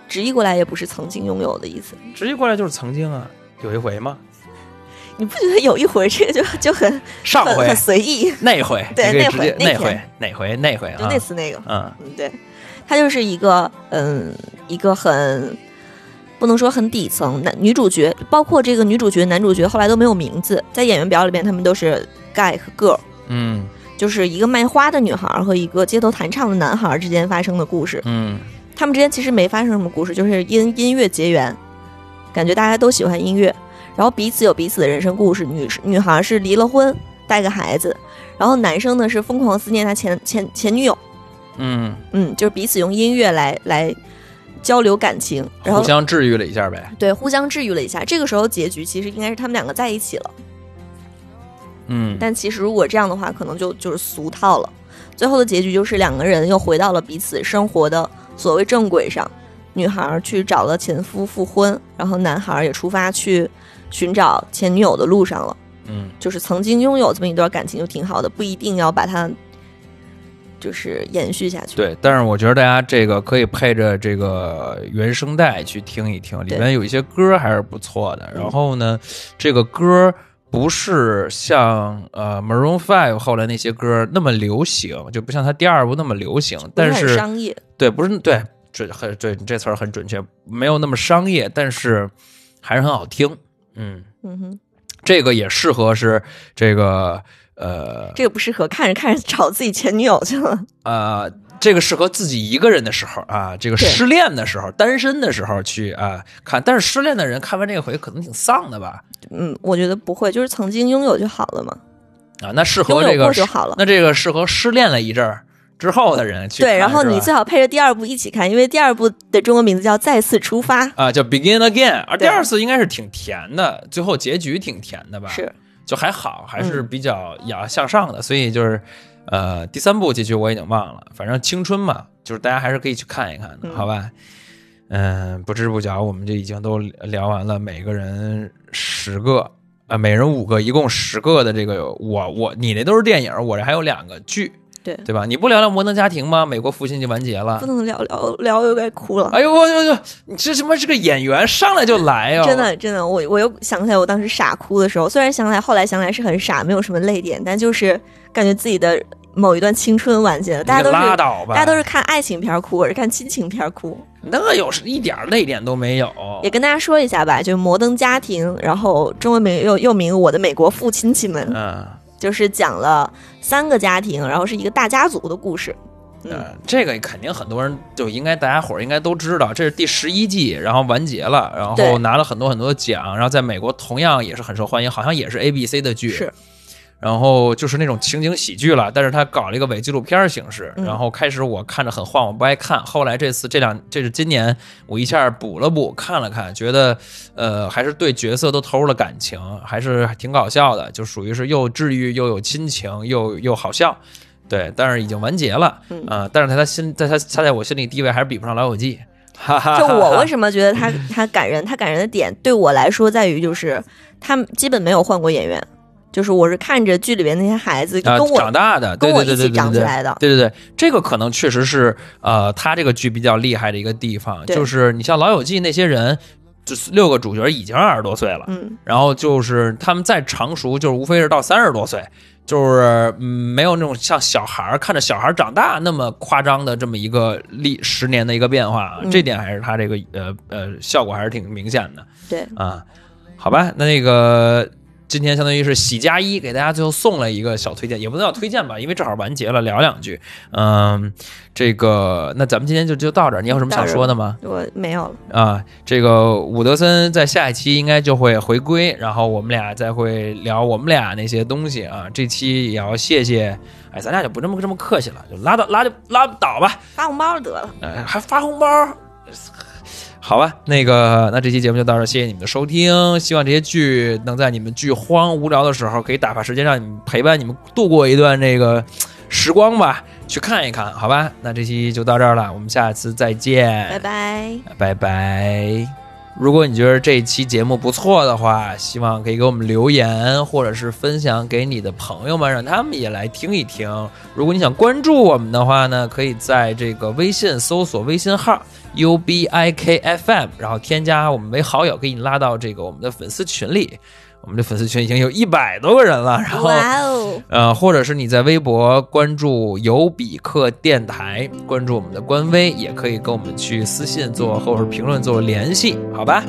直译过来也不是曾经拥有的意思。直译过来就是曾经啊，有一回嘛，你不觉得有一回这个就就很上回很很随意？那回，对那回那那回哪回那回就啊那次那个，嗯嗯，对。它就是一个嗯，一个很不能说很底层男女主角，包括这个女主角、男主角后来都没有名字，在演员表里边他们都是 guy 和 girl，嗯就是一个卖花的女孩和一个街头弹唱的男孩之间发生的故事。嗯他们之间其实没发生什么故事，就是因音乐结缘，感觉大家都喜欢音乐，然后彼此有彼此的人生故事。女女孩是离了婚，带个孩子，然后男生呢是疯狂思念他前前前女友，嗯，嗯，就是彼此用音乐来来交流感情，然后互相治愈了一下呗。对互相治愈了一下。这个时候结局其实应该是他们两个在一起了，嗯但其实如果这样的话，可能就就是俗套了。最后的结局就是两个人又回到了彼此生活的所谓正轨上，女孩去找了前夫复婚，然后男孩也出发去寻找前女友的路上了。嗯就是曾经拥有这么一段感情就挺好的，不一定要把它就是延续下去。对，但是我觉得大家这个可以配着这个原声带去听一听，里面有一些歌还是不错的。然后呢，这个歌不是像呃 Maroon Five 后来那些歌那么流行，就不像他第二部那么流行，但是商业，对，不是对，这很对，这词儿很准确，没有那么商业，但是还是很好听。嗯，嗯哼，这个也适合是这个呃这个不适合看着看着找自己前女友去了。呃，这个适合自己一个人的时候啊，这个失恋的时候、单身的时候去啊看。但是失恋的人看完这个回可能挺丧的吧？嗯，我觉得不会，就是曾经拥有就好了嘛，啊，那适合这个就好了。那这个适合失恋了一阵儿之后的人去。对，然后你最好配着第二部一起看，因为第二部的中文名字叫《再次出发》，啊叫 Begin Again，而第二次应该是挺甜的，最后结局挺甜的吧？是就还好，还是嗯比较要向上的，所以就是，呃，第三部结局我已经忘了，反正青春嘛，就是大家还是可以去看一看的，嗯好吧？嗯、不知不觉我们就已经都聊完了，每个人十个，啊、每人五个，一共十个的这个，我我你那都是电影，我这还有两个剧，对对吧？你不聊聊《摩登家庭》吗？美国父亲就完结了不。能聊聊聊又该哭了。哎呦我我我，你这什么是个演员上来就来啊，真的真的，我我又想起来我当时傻哭的时候，虽然想起来后来想起来是很傻，没有什么泪点，但就是感觉自己的某一段青春完结了。大家都是拉倒吧，大家都是看爱情片哭，我是看亲情片哭。那有一点泪点都没有。也跟大家说一下吧，就是《摩登家庭》，然后中文名又又名《我的美国父亲戚们》，嗯。就是讲了三个家庭，然后是一个大家族的故事。嗯，呃，这个肯定很多人就应该大家伙儿应该都知道，这是第十一季，然后完结了，然后拿了很多很多奖，然后在美国同样也是很受欢迎，好像也是 A B C 的剧，是，然后就是那种情景喜剧了，但是他搞了一个伪纪录片形式，嗯然后开始我看着很晃，我不爱看，后来这次这两这是今年我一下补了补，看了看，觉得呃还是对角色都投入了感情，还是挺搞笑的，就属于是又治愈又有亲情又又好笑。对，但是已经完结了，嗯呃但是在他心，在他他在我心里地位还是比不上《老友记》，哈哈哈就我为什么觉得他他感人？他感人的点对我来说在于就是他基本没有换过演员，就是我是看着剧里边那些孩子啊跟我、长大的，跟对对对对我一起长对对起来的。对对对，这个可能确实是呃，他这个剧比较厉害的一个地方，就是你像《老友记》那些人，就是六个主角已经二十多岁了，嗯，然后就是他们再成熟，就是无非是到三十多岁，就是嗯，没有那种像小孩儿看着小孩儿长大那么夸张的这么一个历十年的一个变化，嗯这点还是他这个呃呃效果还是挺明显的对，啊。好吧，那那个今天相当于是喜加一，给大家最后送了一个小推荐，也不能叫推荐吧，因为正好完结了，聊两句。嗯，这个那咱们今天就就到这儿，你有什么想说的吗？我没有了。啊，这个伍德森在下一期应该就会回归，然后我们俩再会聊我们俩那些东西啊。这期也要谢谢，哎，咱俩就不这么这么客气了，就拉倒拉就拉倒吧，发红包就得了，哎，还发红包。好吧，那个，那这期节目就到这儿，谢谢你们的收听。希望这些剧能在你们剧荒无聊的时候，可以打发时间，让你们陪伴你们度过一段这个 时光吧。去看一看，好吧？那这期就到这儿了，我们下次再见，拜拜。拜拜。如果你觉得这一期节目不错的话，希望可以给我们留言，或者是分享给你的朋友们，让他们也来听一听。如果你想关注我们的话呢，可以在这个微信搜索微信号 U B I K F M，然后添加我们为好友，给你拉到这个我们的粉丝群里。我们的粉丝群已经有一百多个人了。然后，呃，或者是你在微博关注尤比克电台，关注我们的官微，也可以跟我们去私信做或者是评论做联系，好吧？